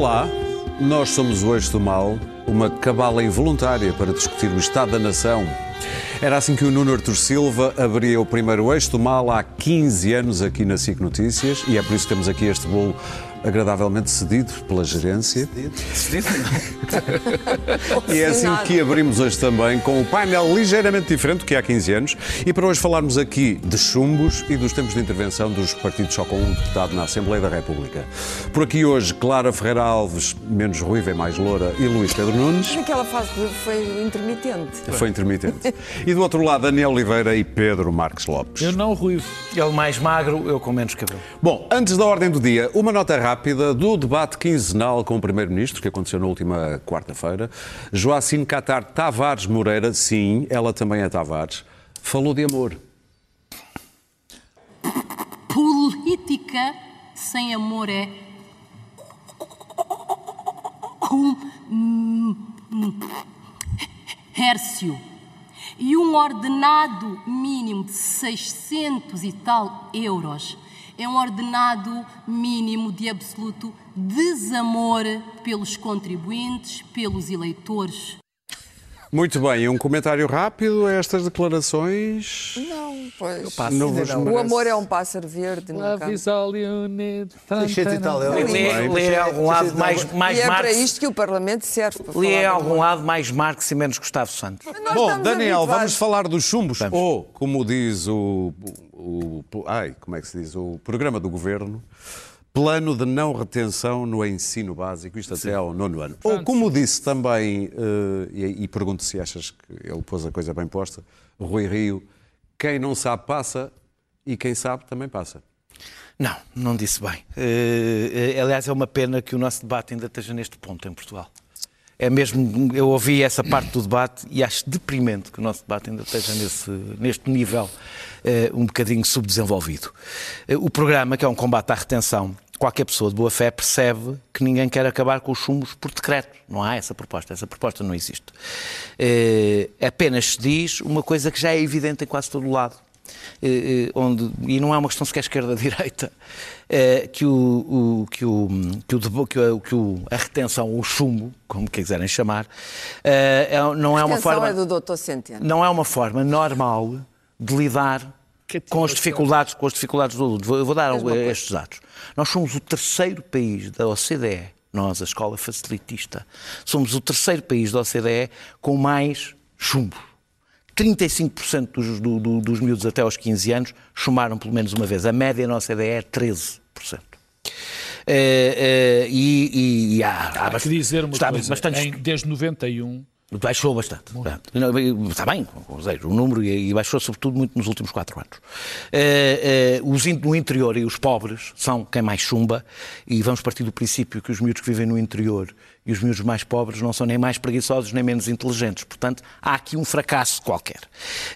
Olá, nós somos o Eixo do Mal, uma cabala involuntária para discutir o Estado da Nação. Era assim que o Nuno Artur Silva abriria o primeiro Eixo do Mal há 15 anos aqui na SIC Notícias e é por isso que temos aqui este bolo agradavelmente cedido pela gerência. Cedido? e é assim que abrimos hoje também com o painel ligeiramente diferente do que há 15 anos e para hoje falarmos aqui de chumbos e dos tempos de intervenção dos partidos só com um deputado na Assembleia da República. Por aqui hoje, Clara Ferreira Alves, menos ruiva e mais loura, e Luís Pedro Nunes. Naquela fase foi intermitente. Foi intermitente. E do outro lado, Daniel Oliveira e Pedro Marques Lopes. Eu não ruivo. Ele mais magro, eu com menos cabelo. Bom, antes da ordem do dia, uma nota rápida do debate quinzenal com o Primeiro-Ministro, que aconteceu na última quarta-feira. Joacine Catar Tavares Moreira, sim, ela também é Tavares, falou de amor. Política sem amor é. Hércio. E um ordenado mínimo de 600 e tal euros é um ordenado mínimo de absoluto desamor pelos contribuintes, pelos eleitores. Muito bem, um comentário rápido a estas declarações. Não, pois. Não vos O amor é um pássaro verde. nunca. Love is all you need. Deixa-te e tal, eu- Lê, lê a algum lado mais, mais E é para Marx. isto que o Parlamento serve. Para Lê de a algum amor. lado mais Marx e menos Gustavo Santos. Bom, Daniel, vamos falar dos chumbos. Ou, como diz o, o, o- Ai, como é que se diz? O programa do governo. Plano de não retenção no ensino básico, isto até ao nono ano. Ou, como disse também, eh, e, e pergunto se achas que ele pôs a coisa bem posta, Rui Rio, quem não sabe passa e quem sabe também passa. Não, não disse bem. Eh, aliás, é uma pena que o nosso debate ainda esteja neste ponto em Portugal. É mesmo, eu ouvi essa parte do debate e acho deprimente que o nosso debate ainda esteja nesse, neste nível eh, um bocadinho subdesenvolvido. Eh, o programa, que é um combate à retenção, qualquer pessoa de boa fé percebe que ninguém quer acabar com os chumos por decreto. Não há essa proposta, essa proposta não existe. Eh, apenas se diz uma coisa que já é evidente em quase todo o lado onde, e não é uma questão sequer esquerda-direita, eh, que, o, o- que, o, que, o, que, o, que o- a retenção, o chumbo, como quiserem chamar, eh, é- não é uma forma é do Dr. Centeno. não é uma forma normal de lidar com as dificuldades, com as dificuldades do aluno. Vou- Eu vou dar Mesma coisa. estes dados. Nós somos o terceiro país da OCDE, nós, a escola facilitista, somos o terceiro país da OCDE com mais chumbo. 35% dos, do- do- dos miúdos até aos 15 anos chumaram pelo menos uma vez. A média na OCDE é 13%. Eh, eh, e, e há, há Há que dizer uma está coisa, bastante em- desde 91, Baixou bastante. Está bem, seja, o número, e baixou sobretudo muito nos últimos quatro anos. Eh, eh, os no interior e os pobres são quem mais chumba, e vamos partir do princípio que os miúdos que vivem no interior e os miúdos mais pobres não são nem mais preguiçosos nem menos inteligentes. Portanto, há aqui um fracasso qualquer.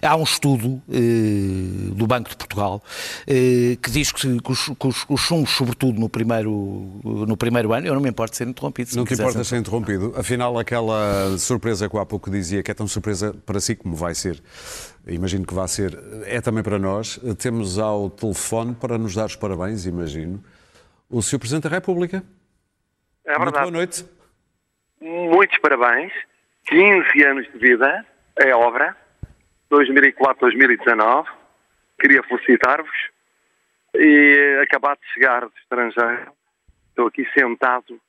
Há um estudo eh, do Banco de Portugal eh, que diz que, que os, que os- os chumbos, sobretudo no primeiro, no primeiro ano, eu não me importo de ser interrompido. se Não me te importa ser interrompido. Afinal, aquela surpresa que eu há pouco dizia, que é tão surpresa para si como vai ser, imagino que vai ser, é também para nós. Temos ao telefone para nos dar os parabéns, imagino, o Sr. Presidente da República. É Muito boa verdade. noite. Muitos parabéns. 15 anos de vida, é obra. 2004-2019. Queria felicitar-vos. E acabado de chegar do estrangeiro. Estou aqui sentado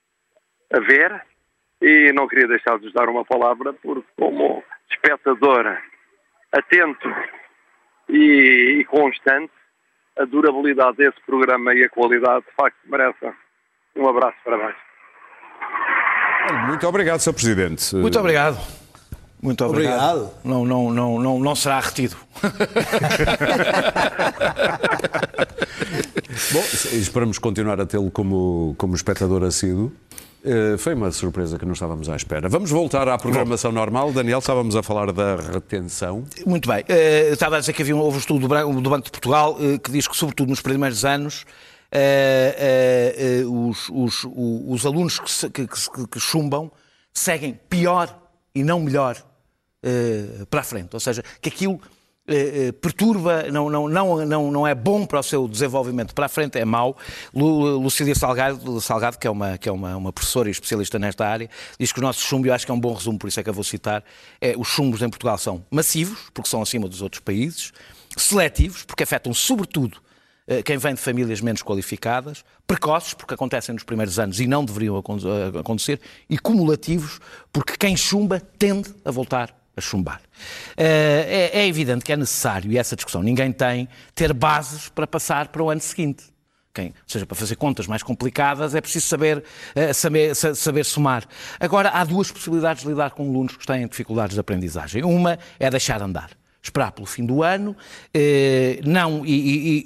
a ver. E não queria deixar de vos dar uma palavra, porque como espectador atento e, e constante, a durabilidade desse programa e a qualidade, de facto, merecem um abraço. Parabéns. Muito obrigado, Sr. Presidente. Muito obrigado. Muito obrigado. Obrigado. Não, não, não, não, não será retido. Bom, esperamos continuar a tê-lo como, como espectador assíduo. Eh, Foi uma surpresa que não estávamos à espera. Vamos voltar à programação normal. Daniel, estávamos a falar da retenção. Muito bem. Eh, estava a dizer que havia um, houve um estudo do, Banco de Portugal eh, que diz que, sobretudo nos primeiros anos, eh, eh, os, os- o- os alunos que, se- que- que- que chumbam seguem pior e não melhor para a frente. Ou seja, que aquilo perturba, não, não, não, não, não é bom para o seu desenvolvimento para a frente, é mau. Lu- Lucília Salgado, Salgado que é, uma, que é uma, uma professora e especialista nesta área, diz que o nosso chumbo, eu acho que é um bom resumo, por isso é que eu vou citar, é, os chumbos em Portugal são massivos, porque são acima dos outros países, seletivos, porque afetam sobretudo quem vem de famílias menos qualificadas, precoces, porque acontecem nos primeiros anos e não deveriam eh, acontecer, e cumulativos, porque quem chumba tende a voltar a chumbar. Eh, É, é evidente que é necessário, e essa discussão ninguém tem, ter bases para passar para o ano seguinte. Quem, ou seja, para fazer contas mais complicadas é preciso saber, eh, saber, sa- saber somar. Agora, há duas possibilidades de lidar com alunos que têm dificuldades de aprendizagem. Uma é deixar andar esperar pelo fim do ano, eh, não, e,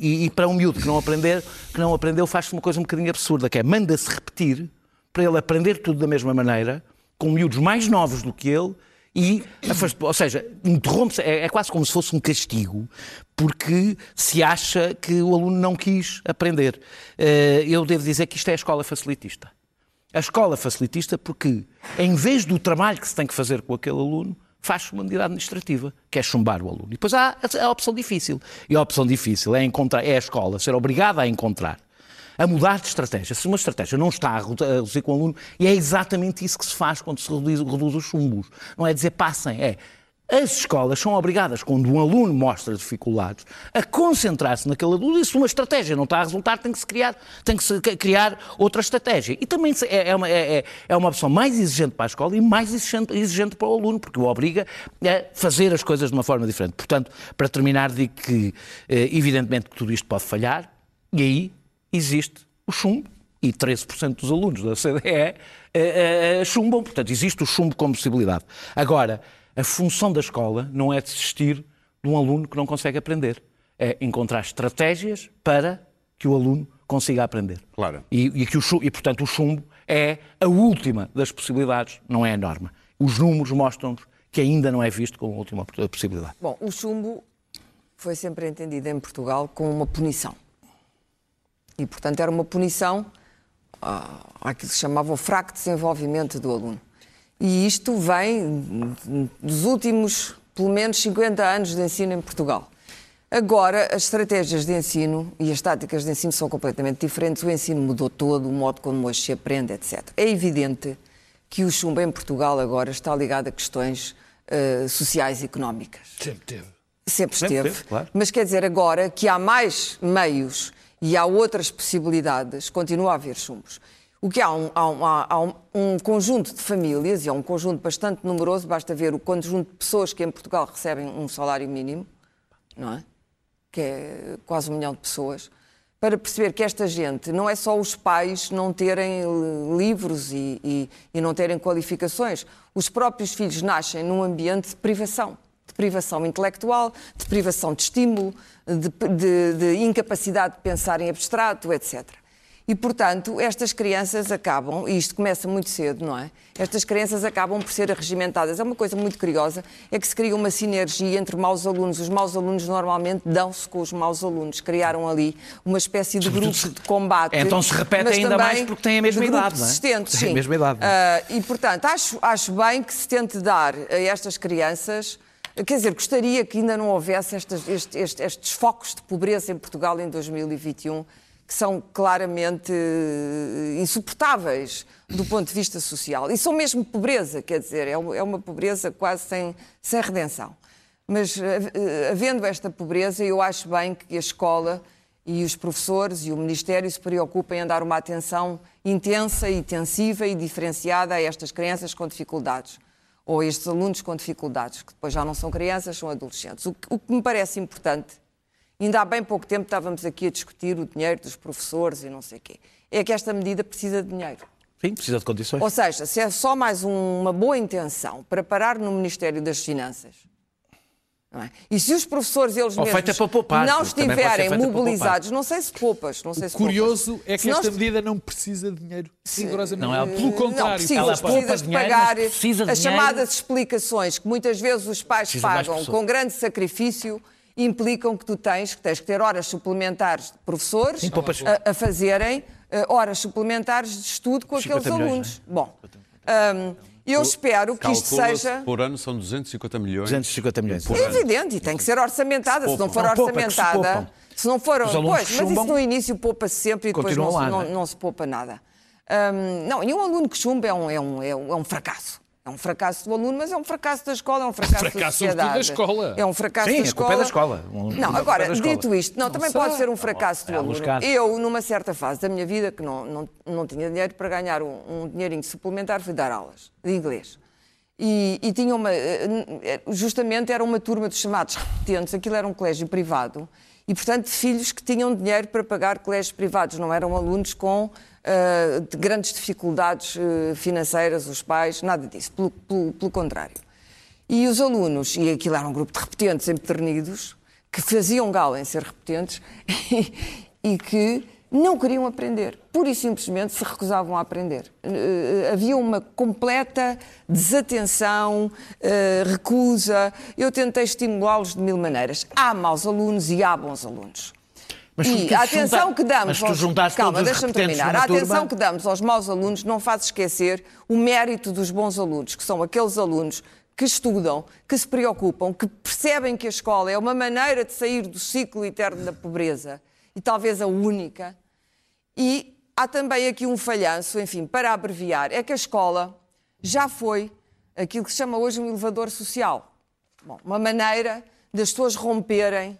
e- e- para um miúdo que não, aprender, que não aprendeu faz-se uma coisa um bocadinho absurda, que é manda-se repetir para ele aprender tudo da mesma maneira, com miúdos mais novos do que ele, e, afast- ou seja, interrompe-se, é, é quase como se fosse um castigo, porque se acha que o aluno não quis aprender. Eh, eu devo dizer que isto é a escola facilitista. A escola facilitista porque, em vez do trabalho que se tem que fazer com aquele aluno, faz uma medida administrativa, que é chumbar o aluno. E depois há a, opção difícil. E a opção difícil é, encontrar, é a escola ser obrigada a encontrar, a mudar de estratégia. Se uma estratégia não está a reduzir com o aluno, e é exatamente isso que se faz quando se reduz, reduz os chumbos. Não é dizer passem, é as escolas são obrigadas, quando um aluno mostra dificuldades, a concentrar-se naquele aluno e se uma estratégia não está a resultar, tem que se criar, tem que se criar outra estratégia. E também é, é uma, é, é- é uma opção mais exigente para a escola e mais exigente, exigente para o aluno, porque o obriga a fazer as coisas de uma forma diferente. Portanto, para terminar, digo que, eh, evidentemente, que tudo isto pode falhar e aí existe o chumbo e 13% dos alunos da CDE eh, eh, chumbam. Portanto, existe o chumbo como possibilidade. Agora, a função da escola não é desistir de um aluno que não consegue aprender. É encontrar estratégias para que o aluno consiga aprender. Claro. E, e que o chumbo, e, portanto, o chumbo é a última das possibilidades, não é a norma. Os números mostram-nos que ainda não é visto como a última possibilidade. Bom, o chumbo foi sempre entendido em Portugal como uma punição. E, portanto, era uma punição ah, àquilo que se chamava o fraco desenvolvimento do aluno. E isto vem dos últimos, pelo menos, 50 anos de ensino em Portugal. Agora, as estratégias de ensino e as táticas de ensino são completamente diferentes. O ensino mudou todo, o modo como hoje se aprende, etc. É evidente que o chumbo em Portugal agora está ligado a questões eh, sociais e económicas. Sempre teve. Sempre Sempre esteve. teve, claro. Mas quer dizer, agora que há mais meios e há outras possibilidades, continua a haver chumbos. O que há, um, há um- há- um conjunto de famílias, e é um conjunto bastante numeroso, basta ver o conjunto de pessoas que em Portugal recebem um salário mínimo, não é? Que é quase um milhão de pessoas, para perceber que esta gente não é só os pais não terem eh, livros e, e- e não terem qualificações. Os próprios filhos nascem num ambiente de privação. De privação intelectual, de privação de estímulo, de, de- de incapacidade de pensar em abstrato, etc. E, portanto, estas crianças acabam, e isto começa muito cedo, não é? Estas crianças acabam por ser arregimentadas. É uma coisa muito curiosa, é que se cria uma sinergia entre maus alunos. Os maus alunos normalmente dão-se com os maus alunos. Criaram ali uma espécie de grupo de combate. Então se repete ainda mais porque têm a mesma idade, não é? Desistentes, Têm a sim. mesma idade, é? Ah, e, portanto, acho, acho bem que se tente dar a estas crianças. Quer dizer, gostaria que ainda não houvesse estas- este- este- estes focos de pobreza em Portugal em 2021, que são claramente eh, insuportáveis do ponto de vista social. E são mesmo pobreza, quer dizer, é uma, é pobreza quase sem, sem redenção. Mas, eh, eh, havendo esta pobreza, eu acho bem que a escola e os professores e o Ministério se preocupem em dar uma atenção intensa, intensiva e diferenciada a estas crianças com dificuldades. Ou a estes alunos com dificuldades, que depois já não são crianças, são adolescentes. O que me parece importante, ainda há bem pouco tempo estávamos aqui a discutir o dinheiro dos professores e não sei o quê, é que esta medida precisa de dinheiro. Sim, precisa de condições. Ou seja, se é só mais um- uma boa intenção para parar no Ministério das Finanças, não é? e se os professores eles Ou mesmos feita para poupar, não estiverem feita para mobilizados, não sei se poupas, não sei se Curioso poupas. é que Se nós- esta medida não precisa de dinheiro. Rigorosamente. Não, ela- Pelo Não, contrário. precisas, ela poupa precisas de dinheiro, pagar precisa de as dinheiro. chamadas explicações que muitas vezes os pais Precisa pagam com grande sacrifício implicam que tu tens que, tens que ter horas suplementares de professores Sim, a, a fazerem eh, horas suplementares de estudo com 50 aqueles milhões, alunos. Bom, hum, Eu espero que isto seja. Por ano são 250 milhões. 250 milhões. É evidente, e tem que ser orçamentada. Se não for Não, poupa, se orçamentada. poupam. Se não for. Pois, mas chumbam, isso no início poupa-se sempre e depois não, se- lá, não, não é? não se poupa nada. Hum, não, e um aluno que chumba é um, é, um, é, um, é um fracasso. É um fracasso do aluno, mas é um fracasso da escola, é um fracasso, da fracasso sobretudo sociedade. da escola. É um fracasso Sim, da a escola. culpa é da escola. Um- Não, agora, é da escola. dito isto, não, também pode ser um fracasso do alguns aluno. casos. Eu, numa certa fase da minha vida, que não, não, não tinha dinheiro para ganhar um, um dinheirinho suplementar, fui dar aulas de inglês. E, e tinha uma. eh, Justamente era uma turma dos chamados repetentes, aquilo era um colégio privado, e, portanto, filhos que tinham dinheiro para pagar colégios privados, não eram alunos com eh, de grandes dificuldades eh, financeiras, os pais, nada disso, pelo, pelo- pelo contrário. E os alunos, e aquilo era um grupo de repetentes empedernidos, que faziam gala em ser repetentes e, e que não queriam aprender. Pura e simplesmente se recusavam a aprender. Eh, havia uma completa desatenção, recusa. Eu tentei estimulá-los de mil maneiras. Há maus alunos e há bons alunos. Mas e a atenção junta- que damos mas tu juntaste Calma, deixa-me terminar. A atenção turma? que damos aos maus alunos não faz esquecer o mérito dos bons alunos, que são aqueles alunos que estudam, que se preocupam, que percebem que a escola é uma maneira de sair do ciclo eterno da pobreza e talvez a única. E há também aqui um falhanço, enfim, para abreviar, é que a escola já foi aquilo que se chama hoje um elevador social. Bom, uma maneira das pessoas romperem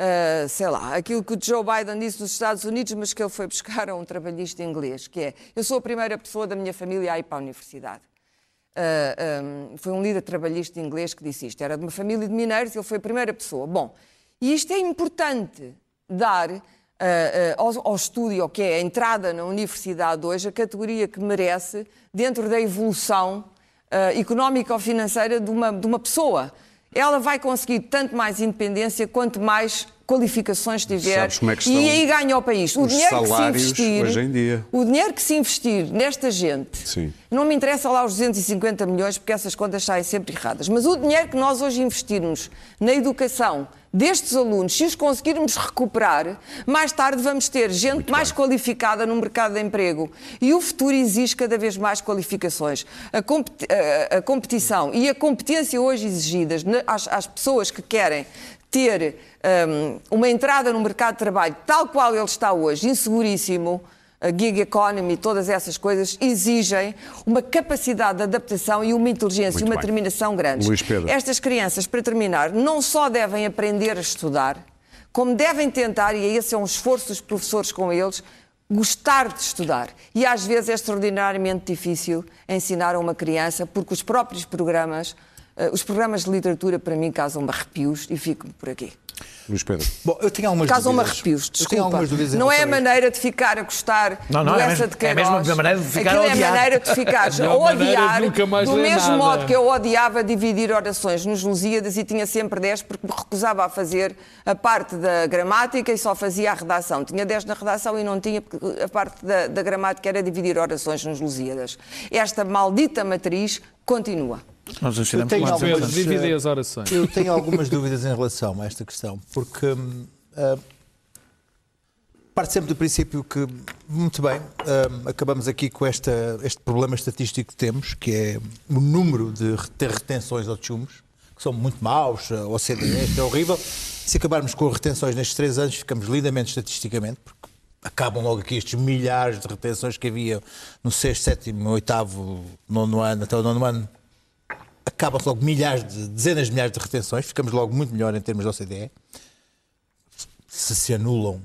Uh, sei lá, aquilo que o Joe Biden disse nos Estados Unidos, mas que ele foi buscar a um trabalhista inglês, que é, eu sou a primeira pessoa da minha família a ir para a universidade. Uh, um, foi um líder trabalhista inglês que disse isto. Era de uma família de mineiros, ele foi a primeira pessoa. Bom, e isto é importante dar uh, ao, ao estúdio, que é a entrada na universidade hoje, a categoria que merece dentro da evolução económica ou financeira de uma, de uma pessoa. Ela vai conseguir tanto mais independência quanto mais qualificações tiver é que e aí ganha o país. O dinheiro que se investir, o dinheiro que se investir nesta gente, Sim. não me interessa lá os 250 milhões, porque essas contas saem sempre erradas, mas o dinheiro que nós hoje investirmos na educação destes alunos, se os conseguirmos recuperar, mais tarde vamos ter gente mais qualificada no mercado de emprego. E o futuro exige cada vez mais qualificações. A, competi- a- a competição e a competência hoje exigidas às, às pessoas que querem ter hum, uma entrada no mercado de trabalho tal qual ele está hoje, inseguríssimo, gig economy, todas essas coisas exigem uma capacidade de adaptação e uma inteligência Muito e uma bem. determinação grandes. Luís Pedro. Estas crianças, para terminar, não só devem aprender a estudar, como devem tentar, e esse é um esforço dos professores com eles, gostar de estudar. E às vezes é extraordinariamente difícil ensinar a uma criança, porque os próprios programas, os programas de literatura, para mim, causam-me arrepios e fico por aqui. Luís Pedro. Bom, eu tenho algumas Causam-me dúvidas. arrepios, Eu tenho desculpa. algumas dúvidas Não é a a maneira de ficar a gostar Não, não, do é essa mesmo- de é Queiroz. mesmo a maneira de ficar Aquilo a é a odiar. maneira de ficar Não, a a maneira de odiar, nunca mais do mesmo nada. modo que eu odiava dividir orações nos Lusíadas e tinha sempre 10 porque me recusava a fazer a parte da gramática e só fazia a redação. Tinha 10 na redação e não tinha porque a parte da, da gramática era dividir orações nos Lusíadas. Esta maldita matriz continua. Nós tenho mais algumas- orações. Eu tenho algumas dúvidas em relação a esta questão, porque hum, ah, parte sempre do princípio que, muito bem, hum, acabamos aqui com esta, este problema estatístico que temos, que é o número de rete- retenções ou de chumos, que são muito maus, a OCDE, isto é horrível. Se acabarmos com retenções nestes três anos, ficamos lindamente estatisticamente, porque acabam logo aqui estes milhares de retenções que havia no sexto, sétimo, oitavo, nono ano, até o nono ano, acabam-se logo milhares de, dezenas de milhares de retenções, ficamos logo muito melhor em termos da OCDE. Se se anulam,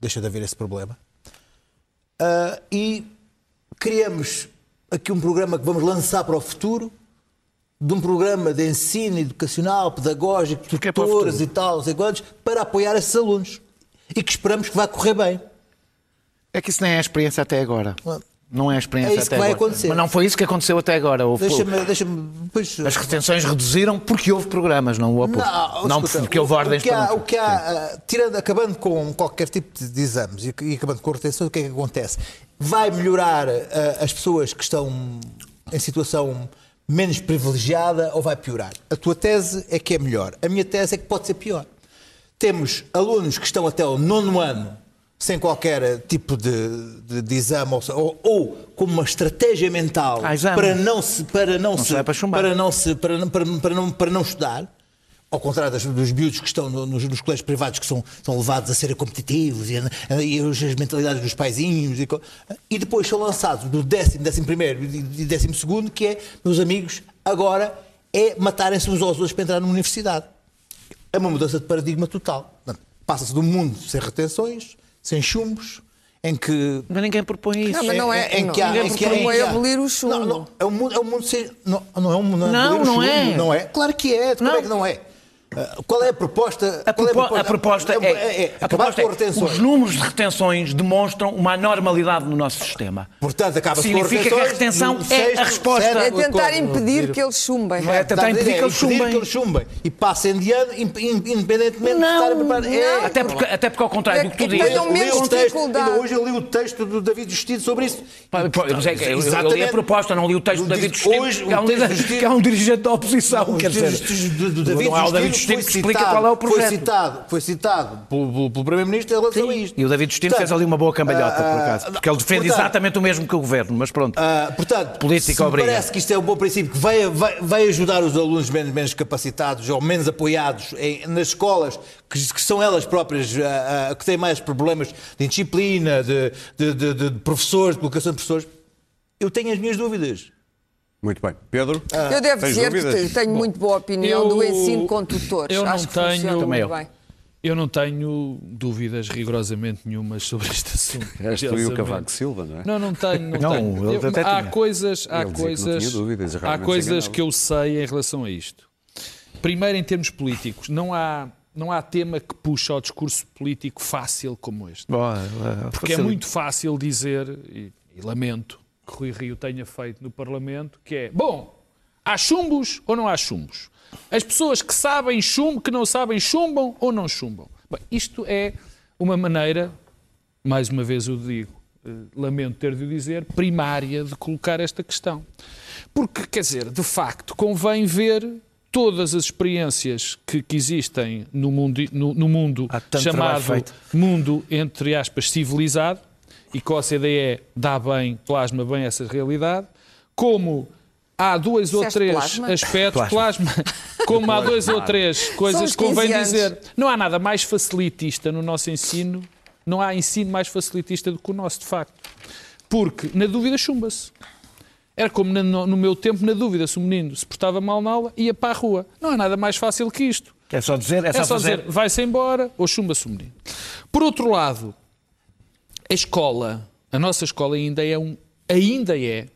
deixa de haver esse problema. Ah, e criamos aqui um programa que vamos lançar para o futuro, de um programa de ensino educacional, pedagógico, Porque é tutores futuro. e tal, sei quantos, para apoiar esses alunos. E que esperamos que vá correr bem. É que isso nem é a experiência até agora. Não é a experiência É isso até que vai agora. acontecer. Mas não foi isso que aconteceu até agora. Houve- Deixa-me. Deixa depois, As retenções reduziram porque houve programas, não houve. Não, não escuta, porque houve o- ordens o que há, para- o que há, tirando, acabando com qualquer tipo de, exames e, e acabando com retenções, o que é que acontece? Vai melhorar ah, as pessoas que estão em situação menos privilegiada ou vai piorar? A tua tese é que é melhor. A minha tese é que pode ser pior. Temos alunos que estão até o nono ano sem qualquer tipo de, de, de exame ou, ou, como uma estratégia mental Ah, para não se para não, se se para para não se para, não- para, para não para não estudar. Ao contrário das- dos miúdos que estão no- nos, nos colégios privados que são, são levados a serem competitivos e, a- e as mentalidades dos paizinhos e, e depois são lançados do décimo, décimo primeiro e décimo segundo que é, meus amigos, agora é matarem-se uns aos outros para entrar numa universidade. É uma mudança de paradigma total. Passa-se de um mundo sem retenções, sem chumbos, em que. Mas ninguém propõe isso. Não, mas não é- em não- que há- ninguém em que propõe em há- abolir o chumbo. Não, não, é um mundo, é um mundo sem. Não, não é um mundo. Não, o não chumbo, é. Não é? Claro que é. Como Não. é que não é? Ah, Qual é a proposta? A, qual é propo- a proposta é, a proposta com é as retenções. os números de retenções demonstram uma anormalidade no nosso sistema. Portanto, as Significa que a retenção é sexto, a resposta. É tentar impedir que eles chumbem. É tentar impedir que eles chumbem. que eles chumbem. E passem de ano, in- in- independentemente de estarem preparados. É, Até porque, até porque ao contrário do que tu É dizes. hoje eu li o texto do David Justiça sobre isso. É eu- eu, li a proposta, não li o texto do David Justino, hoje, que, é um Justino- é dirigente da oposição. Quer dizer, não é o David Foi que explica citado- qual é o projeto. Foi citado, foi citado pelo, pelo- Primeiro-Ministro em relação a isto. E o David Justino fez ali uma boa cambalhota, por acaso. Porque ele defende portanto, exatamente o mesmo que o governo, mas pronto. Ah, portanto, Política obriga. parece que isto é um bom princípio que vai, vai, vai ajudar os alunos menos, menos capacitados ou menos apoiados em- nas escolas que, que são elas próprias ah, que têm mais problemas de indisciplina, de, de, de- de professores, de colocação de professores. Eu tenho as minhas dúvidas. Muito bem. Pedro? Eu devo dizer dúvidas? que te- tenho muito boa opinião eu- do ensino com tutores. eu não Acho que tenho- funciona muito eu. bem. Eu não tenho dúvidas rigorosamente nenhumas sobre este assunto. És tu e o. Cavaco Silva, não é? Não, não tenho. Não, Não, tenho. ele Eu- até há tinha. coisas, há Ele coisas, dúvidas, há coisas que eu sei em relação a isto. Primeiro, em termos políticos, não há, não há tema que puxa ao discurso político fácil como este. Porque é muito fácil dizer, e, e lamento que Rui Rio tenha feito no Parlamento, que é, bom, há chumbos ou não há chumbos? As pessoas que sabem chumbo, que não sabem, chumbam ou não chumbam? Bem, isto é uma maneira, mais uma vez eu digo, eh, lamento ter de o dizer, primária de colocar esta questão. Porque, quer dizer, de facto, convém ver todas as experiências que, que existem no mundo, no, no mundo chamado mundo, entre aspas, civilizado, e que a OCDE dá bem, plasma bem essa realidade, como há dois ou três plasma? aspectos, plasma, como há dois ou três coisas que convém 15 anos. dizer. Não há nada mais facilitista no nosso ensino, não há ensino mais facilitista do que o nosso, de facto. Porque, na dúvida, chumba-se. Era como no, no meu tempo, na dúvida, se o menino se portava mal na aula, ia para a rua. Não há nada mais fácil que isto. É só dizer, é só, É só fazer. dizer, vai-se embora ou chumba-se o menino. Por outro lado, a escola, a nossa escola ainda é um, ainda é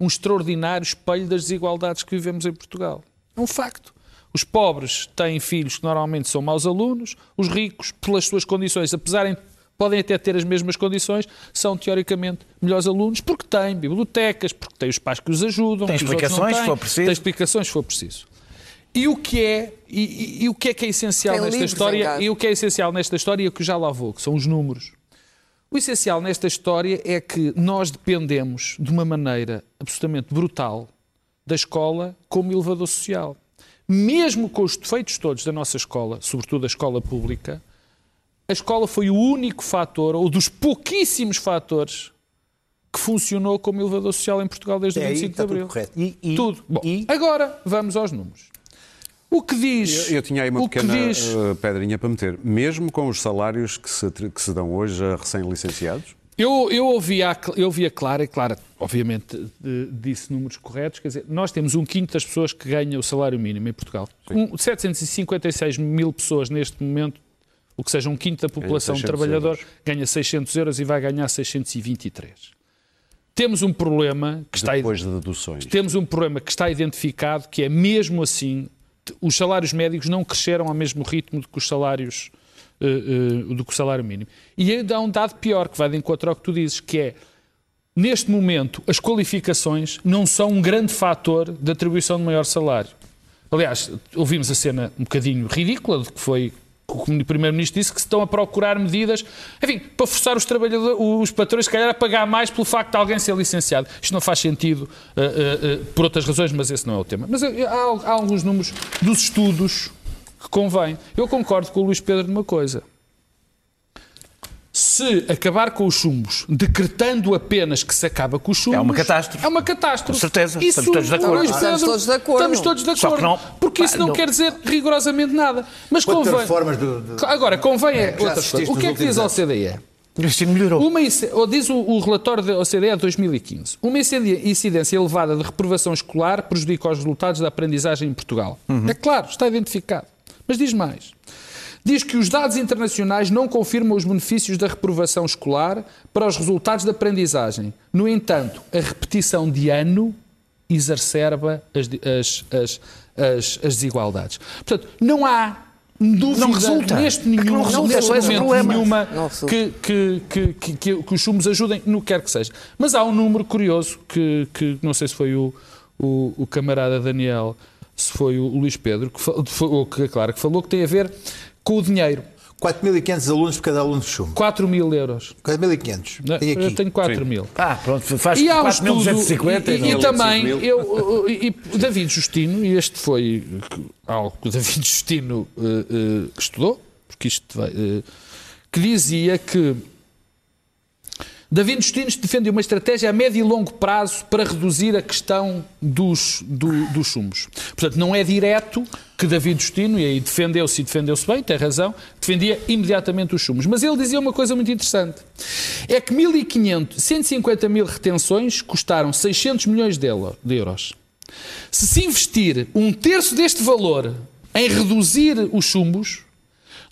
um extraordinário espelho das desigualdades que vivemos em Portugal. É um facto. Os pobres têm filhos que normalmente são maus alunos, os ricos, pelas suas condições, apesar de podem até ter as mesmas condições, são teoricamente melhores alunos porque têm bibliotecas, porque têm os pais que os ajudam, Tem explicações, se têm, for preciso. Têm explicações se for preciso. E o que é, e, e- e o que é que é essencial Tem nesta história? E o que é essencial nesta história e que já lá vou, que são os números. O essencial nesta história é que nós dependemos de uma maneira absolutamente brutal da escola como elevador social. Mesmo com os defeitos todos da nossa escola, sobretudo a escola pública, a escola foi o único fator, ou dos pouquíssimos fatores, que funcionou como elevador social em Portugal desde o É aí 25 que está de tudo Abril. correto. E- e- tudo. Bom, e- agora vamos aos números. O que diz. Eu, eu tinha aí uma pequena diz, eh, pedrinha para meter. Mesmo com os salários que se, que se dão hoje a recém-licenciados? Eu, eu, ouvi a, eu ouvi a Clara, e Clara, obviamente, disse números corretos. Quer dizer, nós temos um quinto das pessoas que ganham o salário mínimo em Portugal. Um, 756 mil pessoas neste momento, o que seja um quinto da população 600 trabalhador, euros. ganha 600 euros e vai ganhar 623. Temos um problema que está. Depois de deduções. Temos um problema que está identificado, que é mesmo assim, os salários médicos não cresceram ao mesmo ritmo do que os salários eh, eh, do que o salário mínimo. E ainda há um dado pior, que vai de encontro ao que tu dizes, que é, neste momento, as qualificações não são um grande fator de atribuição de maior salário. Aliás, ouvimos a cena um bocadinho ridícula, de que foi o Primeiro-Ministro disse que se estão a procurar medidas, enfim, para forçar os trabalhadores, os patrões, se calhar, a pagar mais pelo facto de alguém ser licenciado. Isto não faz sentido eh, eh, eh, por outras razões, mas esse não é o tema. Mas há, há alguns números dos estudos que convém. Eu concordo com o Luís Pedro numa coisa. Se acabar com os chumbos, decretando apenas que se acaba com os chumbos. É uma catástrofe. É uma catástrofe. Com certeza. Isso, Estamos todos de acordo. Luís Estamos todos de acordo. Estamos todos de Só que acordo. não- Porque isso não, não- quer dizer rigorosamente nada. Mas Quanto convém. reformas do- do- Agora, convém é, coisas. O que é que diz a OCDE? Melhorou. Uma, ou diz o, o relatório da OCDE de 2015. Uma incidência elevada de reprovação escolar prejudica os resultados da aprendizagem em Portugal. É claro, está identificado. Mas diz mais. Diz que os dados internacionais não confirmam os benefícios da reprovação escolar para os resultados da aprendizagem. No entanto, a repetição de ano exacerba as, as- as- as- as desigualdades. Portanto, não há dúvida Não resulta. neste, É nenhum, não resulta, neste é momento problema. nenhuma que, que, que, que, que- que os chumos ajudem no que quer que seja. Mas há um número curioso que, que não sei se foi o, o, o camarada Daniel, se foi o Luís Pedro, que, ou que, claro, que falou que tem a ver com o dinheiro. 4.500 alunos por cada aluno de chumbo. 4 mil euros. 4.500. Não, Tem Eu aqui. tenho 4 mil. Ah, pronto, faz E há um estudo, 4.250 e, e, não. e também, 5 mil. eu, e, e David Justino, e este foi algo que o David Justino eh, eh, estudou, porque isto vai, eh, que dizia que David Justino defende uma estratégia a médio e longo prazo para reduzir a questão dos, do- dos chumos. Portanto, não é direto que David Justino, e aí defendeu-se e defendeu-se bem, tem razão, defendia imediatamente os chumos. Mas ele dizia uma coisa muito interessante. É que 1.500, 150 mil retenções custaram 600 milhões de euro- de euros. Se se investir um terço deste valor em reduzir os chumbos,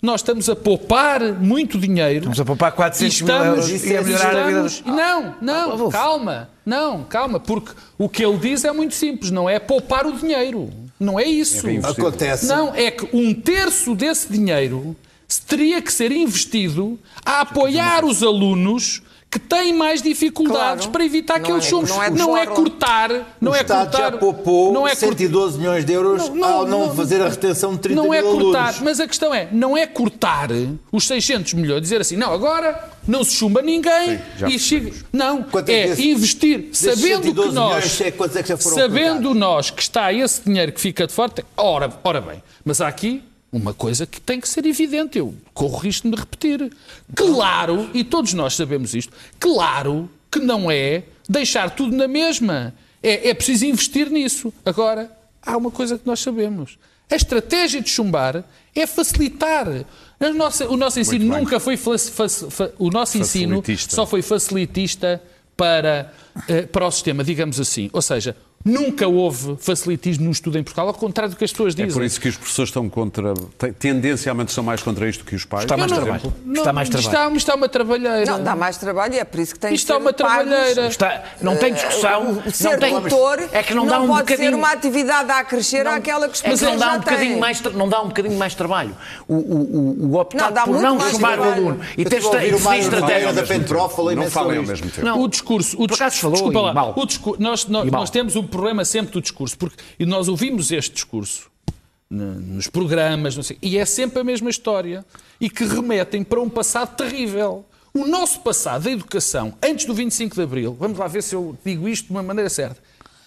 nós estamos a poupar muito dinheiro. Estamos a poupar 400 e mil estamos, euros e a melhorar a vida dos- estamos- Não, não, Adolfo. calma, não, calma, porque o que ele diz é muito simples, não é poupar o dinheiro, não é isso. Acontece. Não, é que um terço desse dinheiro se teria que ser investido a apoiar os alunos que têm mais dificuldades Claro. para evitar Não aqueles é- chumos. não é Não é cortar, não o é Estado cortar. já poupou não é cort- 112 milhões de euros ao não, fazer a retenção de 30 não é mil cortar, alunos. mas a questão é, não é cortar os 600 milhões, dizer assim, não, agora não se chumba ninguém já e chega. Não, Quanto é é que esse- investir, sabendo que 112 nós, milhões, é quantos é que já foram sabendo nós que está esse dinheiro que fica de fora, ora, ora bem, mas há aqui uma coisa que tem que ser evidente, eu corro risco de me repetir. Claro, e todos nós sabemos isto, claro que não é deixar tudo na mesma. É, é preciso investir nisso. Agora, há uma coisa que nós sabemos. A estratégia de chumbar é facilitar. Nossa- o nosso ensino nunca foi fa- fa- fa- o nosso ensino só foi facilitista para, eh, para o sistema, digamos assim. Ou seja, nunca houve facilitismo no estudo em Portugal, ao contrário do que as pessoas É dizem. por isso que os professores estão contra. Tendencialmente estão mais contra isto que os pais. Está mais por trabalho. Não, Está mais isto trabalho. Está, é uma trabalheira. Não, dá mais trabalho e é por isso que tem Isto que é ser uma trabalheira. Está, não tem discussão. O ser não tem, tutor é que não, dá um pode bocadinho, ser uma atividade a crescer àquela que os é que não professores dá já um bocadinho têm. mais, não dá um bocadinho mais trabalho. O, o, o, o optar Não, por não chamar o aluno e ter estive a ouvir o definir Mário estratégia. Da falei Não falem ao mesmo tempo. Não. O discurso, o discurso desculpa e lá, mal. o discurso, nós, nós, E mal. nós temos um problema sempre do discurso, porque nós ouvimos este discurso nos programas, não sei, e é sempre a mesma história, e que remetem para um passado terrível. O nosso passado da educação, antes do 25 de Abril, vamos lá ver se eu digo isto de uma maneira certa,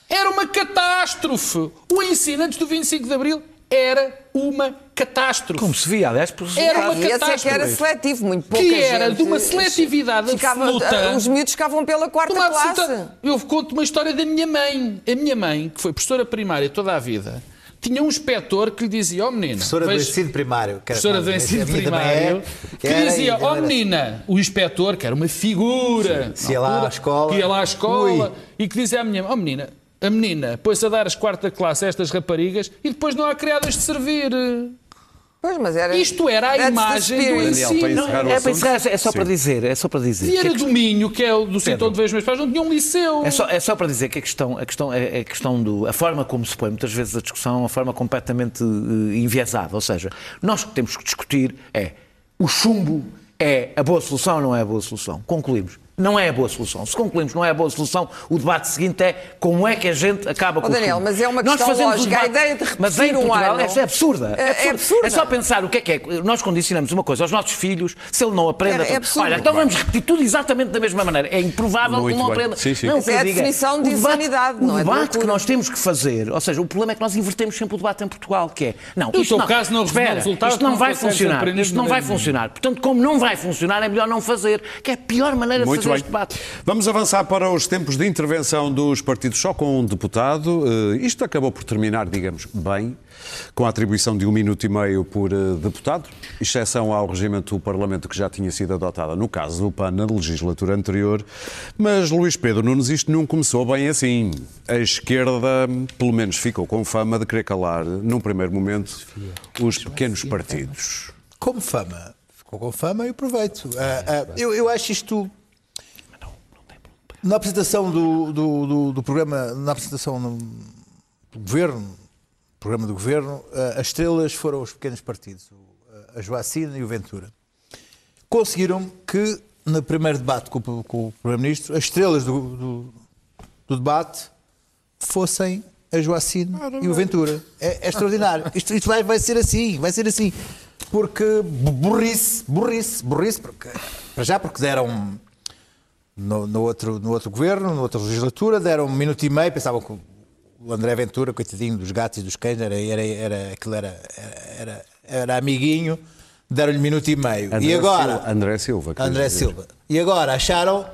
era uma catástrofe. O ensino antes do 25 de Abril era uma catástrofe. Como se via, aliás, por Era uma E esse é que era catástrofe. seletivo, muito pouca Que era gente de uma seletividade ficava- absoluta. Os miúdos ficavam pela quarta Uma classe. absoluta- Eu conto uma história da minha mãe. A minha mãe, que foi professora primária toda a vida, tinha um inspetor que lhe dizia, ó menina... Professora do veja- ensino primário. que Professora do ensino primário, é, que era, dizia, ó era- menina, o inspetor, que era uma figura, Se na ia lá à escola. que ia lá à escola, Ui. e que dizia à minha mãe, ó menina, a menina pôs-se a dar as quarta classe a estas raparigas e depois não há criadas de servir. Pois, mas era, Isto era a imagem do spirit. Daniel, para ensino. encerrar o É, para encerrar, é só para dizer, é só para dizer. que Vieira a do Minho, que é o do sítio onde vejo meus pais, não tinha um liceu. É só, é só para dizer que a questão, a questão, é a questão do. a forma como se põe muitas vezes a discussão é uma forma completamente eh, enviesada. Ou seja, nós o que temos que discutir é o chumbo é a boa solução ou não é a boa solução? Concluímos. Não é a boa solução. Se concluímos não é a boa solução, o debate seguinte é como é que a gente acaba oh, com Daniel, mas é uma questão lógica. Debate, a ideia de repetir mas em Portugal, um ano... é absurda. É, é, absurda. é só pensar o que é que é. Nós condicionamos uma coisa aos nossos filhos, se ele não aprende... É, é absurdo. Olha, então vamos repetir tudo exatamente da mesma maneira. É improvável Muito que ele não aprenda. Sim, sim. Não, é a definição de insanidade, não é? O debate que nós temos que fazer, ou seja, o problema é que nós invertemos sempre o debate em Portugal, que é... Não, isto não, caso não espera, isto não vai funcionar. Isto não vai funcionar. Portanto, como não vai funcionar, é melhor não fazer, que é a pior maneira de fazer este debate. Vamos avançar para os tempos de intervenção dos partidos só com um deputado. Uh, isto acabou por terminar, digamos, bem, com a atribuição de um minuto e meio por uh, deputado, exceção ao regimento do Parlamento que já tinha sido adotada no caso do PAN na legislatura anterior. Mas, Luís Pedro Nunes, isto não começou bem assim. A esquerda, pelo menos, ficou com fama de querer calar, num primeiro momento, os pequenos partidos. Como fama? Ficou com fama e aproveito. Uh, uh, eu, eu acho isto na apresentação do, do, do, do programa, na apresentação do governo, programa do governo, eh, as estrelas foram os pequenos partidos, a Joacina e o Ventura. Conseguiram que, no primeiro debate com, com o Primeiro-Ministro, as estrelas do, do, do, debate fossem a Joacina e o Ventura. É, é extraordinário. Isto, isto vai, vai ser assim, vai ser assim. Porque burrice, burrice, burrice, porque, para já porque deram no, no, outro, no outro governo, na outra legislatura, deram um minuto e meio, pensavam que o André Ventura, coitadinho dos gatos e dos cães, era, era, era, aquilo era, era, era amiguinho, deram-lhe um minuto e meio. André e agora. Silva, André Silva. André Silva. E agora acharam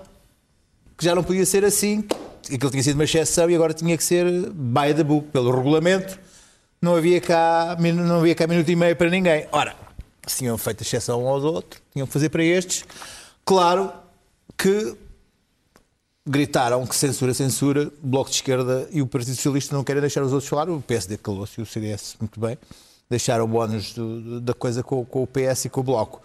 que já não podia ser assim, que aquilo tinha sido uma exceção e agora tinha que ser by the book, pelo regulamento. Não havia cá, não havia cá minuto e meio para ninguém. Ora, se tinham feito exceção um aos outros, tinham que fazer para estes. Claro que gritaram que censura, censura, o Bloco de Esquerda e o Partido Socialista não querem deixar os outros falar, o PSD calou-se e o CDS muito bem, deixaram o bónus do, da coisa com, com, o PS e com o Bloco.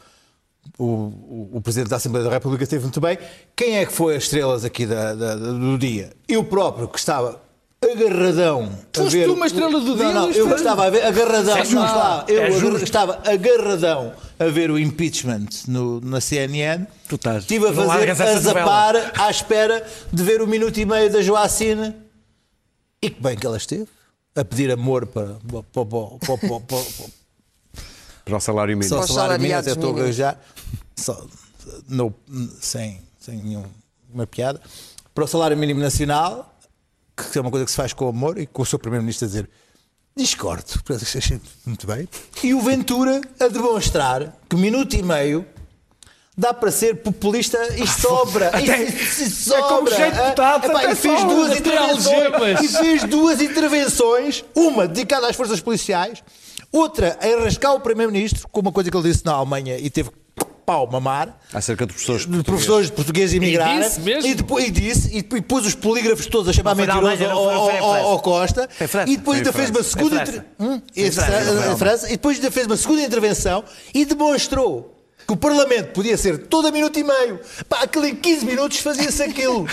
O, o, o, Presidente da Assembleia da República esteve muito bem. Quem é que foi as estrelas aqui da, da, do dia? Eu próprio, que estava agarradão. Foste a ver... tu uma estrela do dia? Não, não, eu estava a ver agarradão. É não, estava, eu é estava agarradão a ver o impeachment no, na CNN. Tu estás. Estive a fazer a zapar à espera de ver o minuto e meio da Joacine. E que bem que ela esteve. A pedir amor para, para, para, para, para, para o salário mínimo. Só o salário mínimo, até estou a já. Só, no, sem, sem nenhuma piada. Para o salário mínimo nacional, que é uma coisa que se faz com amor e com o seu Primeiro-Ministro a dizer discordo, muito bem. E o Ventura a demonstrar que minuto e meio dá para ser populista e sobra. Até, e, sobra. É como cheio de putados, e fez duas intervenções. E fez duas intervenções, uma dedicada às forças policiais, outra a enrascar o Primeiro-Ministro, com uma coisa que ele disse na Alemanha e teve pau mamar. Acerca de professores. De professores portugueses emigrarem. E disse mesmo? E, depois, e disse, e pôs os polígrafos todos a chamar mentiroso ao, Costa. E depois ainda fez uma segunda... Hum? França. E depois ainda fez uma segunda intervenção e demonstrou que o Parlamento podia ser todo a minuto e meio. Pá, aquilo em 15 minutos fazia-se aquilo.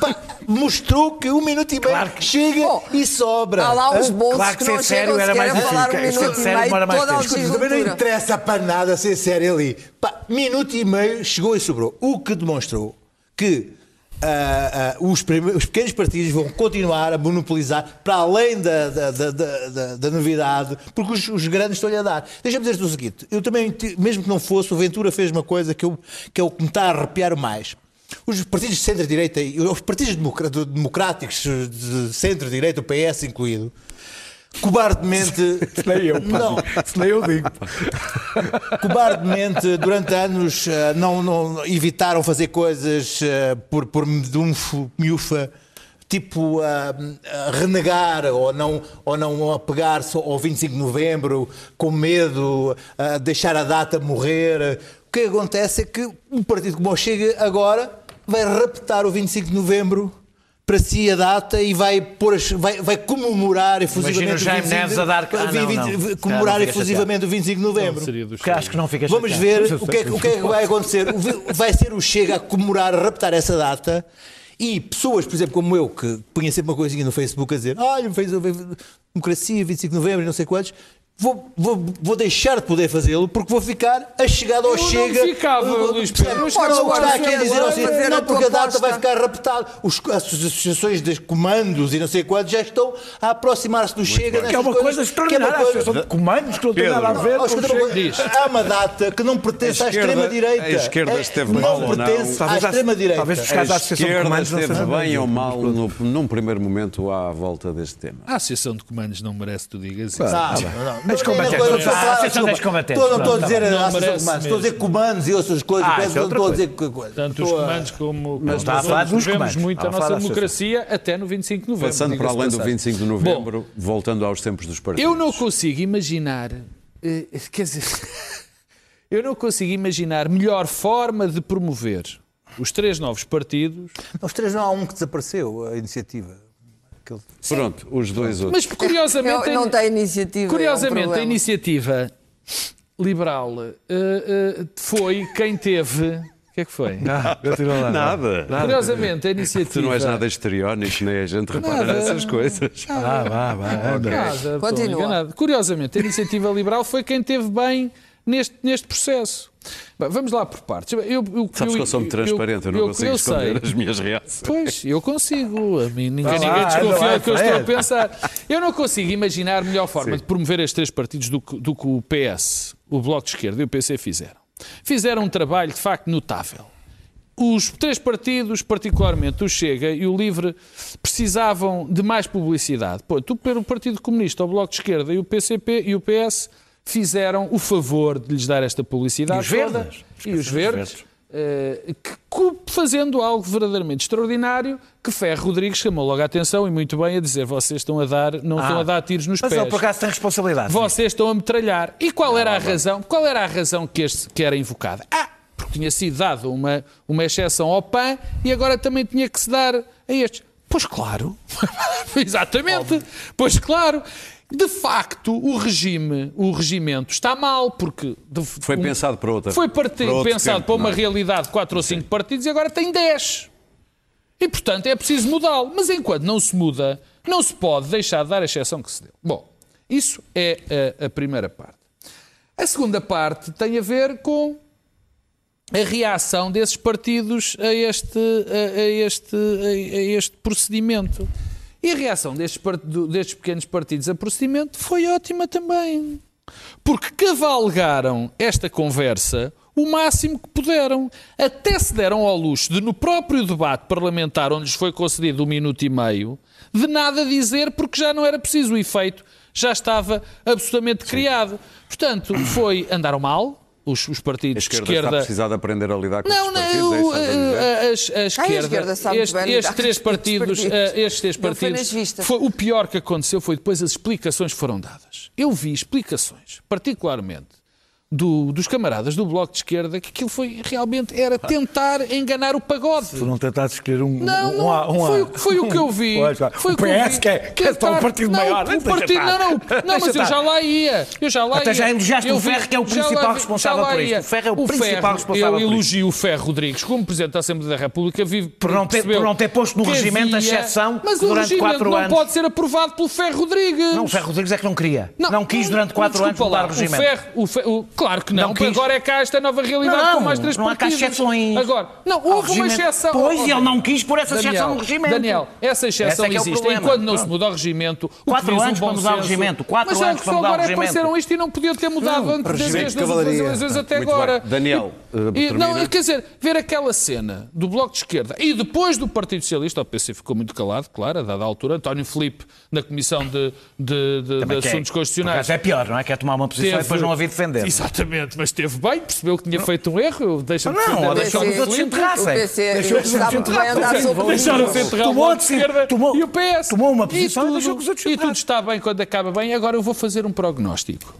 Pá, mostrou que um minuto e meio claro que... chega oh, e sobra. Há lá os bolsos claro que, que não sério era mais a falar um minuto e meio toda a legislatura. Também não interessa para nada ser sério ali. Pá, minuto e meio chegou e sobrou. O que demonstrou que Uh, uh, os, os, pequenos partidos vão continuar a monopolizar para além da, da, da, da, da novidade, porque os, os grandes estão-lhe a dar. Deixa-me dizer-te o seguinte: eu também, mesmo que não fosse, o Ventura fez uma coisa que, eu, que é o que me está a arrepiar mais. Os partidos de centro-direita, os partidos democráticos de centro-direita, o PS incluído, cobardemente. Se nem eu, pá. Não. Se nem eu digo. Cobardemente, durante anos, eh, não, não evitaram fazer coisas uh, por, por medunfo, miúfa, tipo uh, renegar ou não, ou não apegar-se ao 25 de novembro com medo, uh, deixar a data morrer. O que acontece é que um partido como o Chega agora vai raptar o 25 de novembro para si a data e vai, pôr as, vai, vai comemorar efusivamente o 25 Neves a dar... Ah, não, não. comemorar não efusivamente o 25 de novembro. Que acho que não fica Vamos ver o que, é, o que é que vai acontecer. Vai ser o Chega a comemorar, a raptar essa data e pessoas, por exemplo, como eu, que punha sempre uma coisinha no Facebook a dizer olha, fez democracia, 25 de novembro e não sei quantos, vou, vou, vou deixar de poder fazê-lo porque vou ficar a chegada ao Eu não Chega. ficava, Eu- Luís Pedro. Não, está aqui a dizer agora, assim, fazer a não, porque a data vai ficar raptada. Os, as associações de comandos e não sei quantos já estão a aproximar-se do Chega. Que é uma coisa é uma extraordinária. A coisa- Associação de Comandos que não tem nada a ver com Chega. Há uma data que não pertence à esquerda- extrema-direita. a esquerda É- esteve mal Não ou não? pertence à Talvez a- extrema-direita. talvez os A casos da Associação de esquerda Comandos não esteve bem ou mal no- num primeiro momento à volta deste tema. A Associação de Comandos não merece que tu digas isso. Ah, não, não. Mas Não, combatentes. Ah, não, Associação desculpa. das combatentes. Estou- Não estou a dizer tá bem. a de merece Comandos, estou a dizer comandos e outras coisas. Ah, é não outra estou a dizer que coisa. Tanto os Estou comandos como Mas está a nós falar dos comandos. muito a nossa democracia até no 25 de novembro. Passando para além do passagem. 25 de novembro, voltando aos tempos dos partidos. Eu não consigo imaginar, eh, quer dizer, eu não consigo imaginar melhor forma de promover os três novos partidos, Os três não há um que desapareceu, a iniciativa. Aquele- Pronto, os dois outros. mas curiosamente, Não, não tem iniciativa. é um curiosamente a iniciativa liberal eh, eh, foi quem teve. O que é que foi? Nada. Curiosamente, a iniciativa. Tu não és nada histriónico, nem a gente repara Nada. nessas coisas. Ah, vá, vá. Nada, Continua. Curiosamente, a iniciativa liberal foi quem teve bem neste, neste processo. Bem, vamos lá por partes. Eu, eu, Sabes que eu sou muito transparente, eu não consigo eu esconder sei. as minhas reações. Pois, eu consigo. A mim, ninguém, ninguém desconfia do que eu estou a Fred. pensar. Eu não consigo imaginar melhor forma Sim. de promover estes três partidos do, que- do que o PS, o Bloco de Esquerda e o PC fizeram. Fizeram um trabalho, de facto, notável. Os três partidos, particularmente o Chega e o Livre, precisavam de mais publicidade. Pô, tu, pelo Partido Comunista, o Bloco de Esquerda e o PCP e o PS fizeram o favor de lhes dar esta publicidade. E os toda. verdes? E os verdes. eh, que- fazendo algo verdadeiramente extraordinário, que Ferro Rodrigues chamou logo a atenção e muito bem a dizer: vocês estão a dar, não estão a dar tiros nos Mas pés. ele, por acaso, tem responsabilidade. Vocês estão a metralhar. E qual era a razão? Qual era a razão que, este, que era invocada? Ah, porque tinha sido dado uma, uma exceção ao PAN e agora também tinha que se dar a estes. Pois claro. Exatamente. Pois claro. De facto, o regime, o regimento está mal, porque... de- Foi um- pensado para outra. Foi parti- para pensado tempo, para uma é? realidade de 4 ou 5 partidos e agora tem 10. E, portanto, é preciso mudá-lo. Mas enquanto não se muda, não se pode deixar de dar a exceção que se deu. Bom, isso é a, a primeira parte. A segunda parte tem a ver com a reação desses partidos a este, a, a este, a este procedimento. E a reação destes, part- destes pequenos partidos a procedimento foi ótima também. Porque cavalgaram esta conversa o máximo que puderam. Até se deram ao luxo de, no próprio debate parlamentar, onde lhes foi concedido um minuto e meio, de nada dizer porque já não era preciso. O efeito já estava absolutamente criado. Portanto, foi andaram mal os, os A partidos de esquerda, está esquerda. precisada aprender a lidar com Não, estes partidos, não, é isso a a, a, a esquerda, sabe este- bem lidar estes com três partidos, partidos. eh, estes três Não partidos, foi o pior que aconteceu foi depois as explicações foram dadas. Eu vi explicações, particularmente do- dos camaradas do Bloco de Esquerda, que aquilo foi realmente era tentar enganar o pagode. Tu não tentaste escolher um. Não, um, um, um, foi, o- foi o que eu vi. Foi o que PS que é, que é um partido não, maior. O partido, não, não, não, mas eu já lá ia. Eu já lá Até ia. já elogiaste Eu o Ferro, que é o principal lá responsável por isto. O Ferro é o principal Ferro, responsável Eu elogio o Ferro Rodrigues como Presidente da Assembleia da República. Vi, Por não ter- por não ter posto no regimento a havia- exceção Mas que o durante regimento quatro não anos- pode ser aprovado pelo Ferro Rodrigues. Não, o Ferro Rodrigues é que não queria. Não, quis durante quatro anos desculpa mudar o regimento. O ferro, o Fe- o- claro que não, Não porque quis. agora é cá esta nova realidade Não, com mais três não há cá partidos. exceções. Agora, não, houve uma exceção. Pois, ele não quis pôr essa Daniel, exceção no regimento. Daniel, essa exceção é que é o existe. problema. Enquanto não se Pronto. muda o regimento, o que Quatro o anos bom para mudar o senso- regimento. Quatro Mas anos só para mudar o agora regimento. apareceram isto e não podiam ter mudado antes desde regimento as de cavalaria. vezes até Muito agora. bem. Daniel, E- eh, e- não, quer dizer, ver aquela cena do Bloco de Esquerda e depois do Partido Socialista, o PC ficou muito calado, claro, a dada altura, António Filipe na Comissão de, de, de- de que é- Assuntos por Constitucionais. acaso é pior, não é? Quer tomar uma posição e depois não a vir defender. Exatamente, mas esteve bem, percebeu que tinha feito um erro. Deixa-me Não, ou deixou os outros enterrassem. Deixou os outros enterrassem. Deixaram-se enterrar o Tomou a Esquerda tomou- e o PS. tomou uma posição e tudo- deixou que os outros E tudo está bem quando acaba bem. Agora eu vou fazer um prognóstico.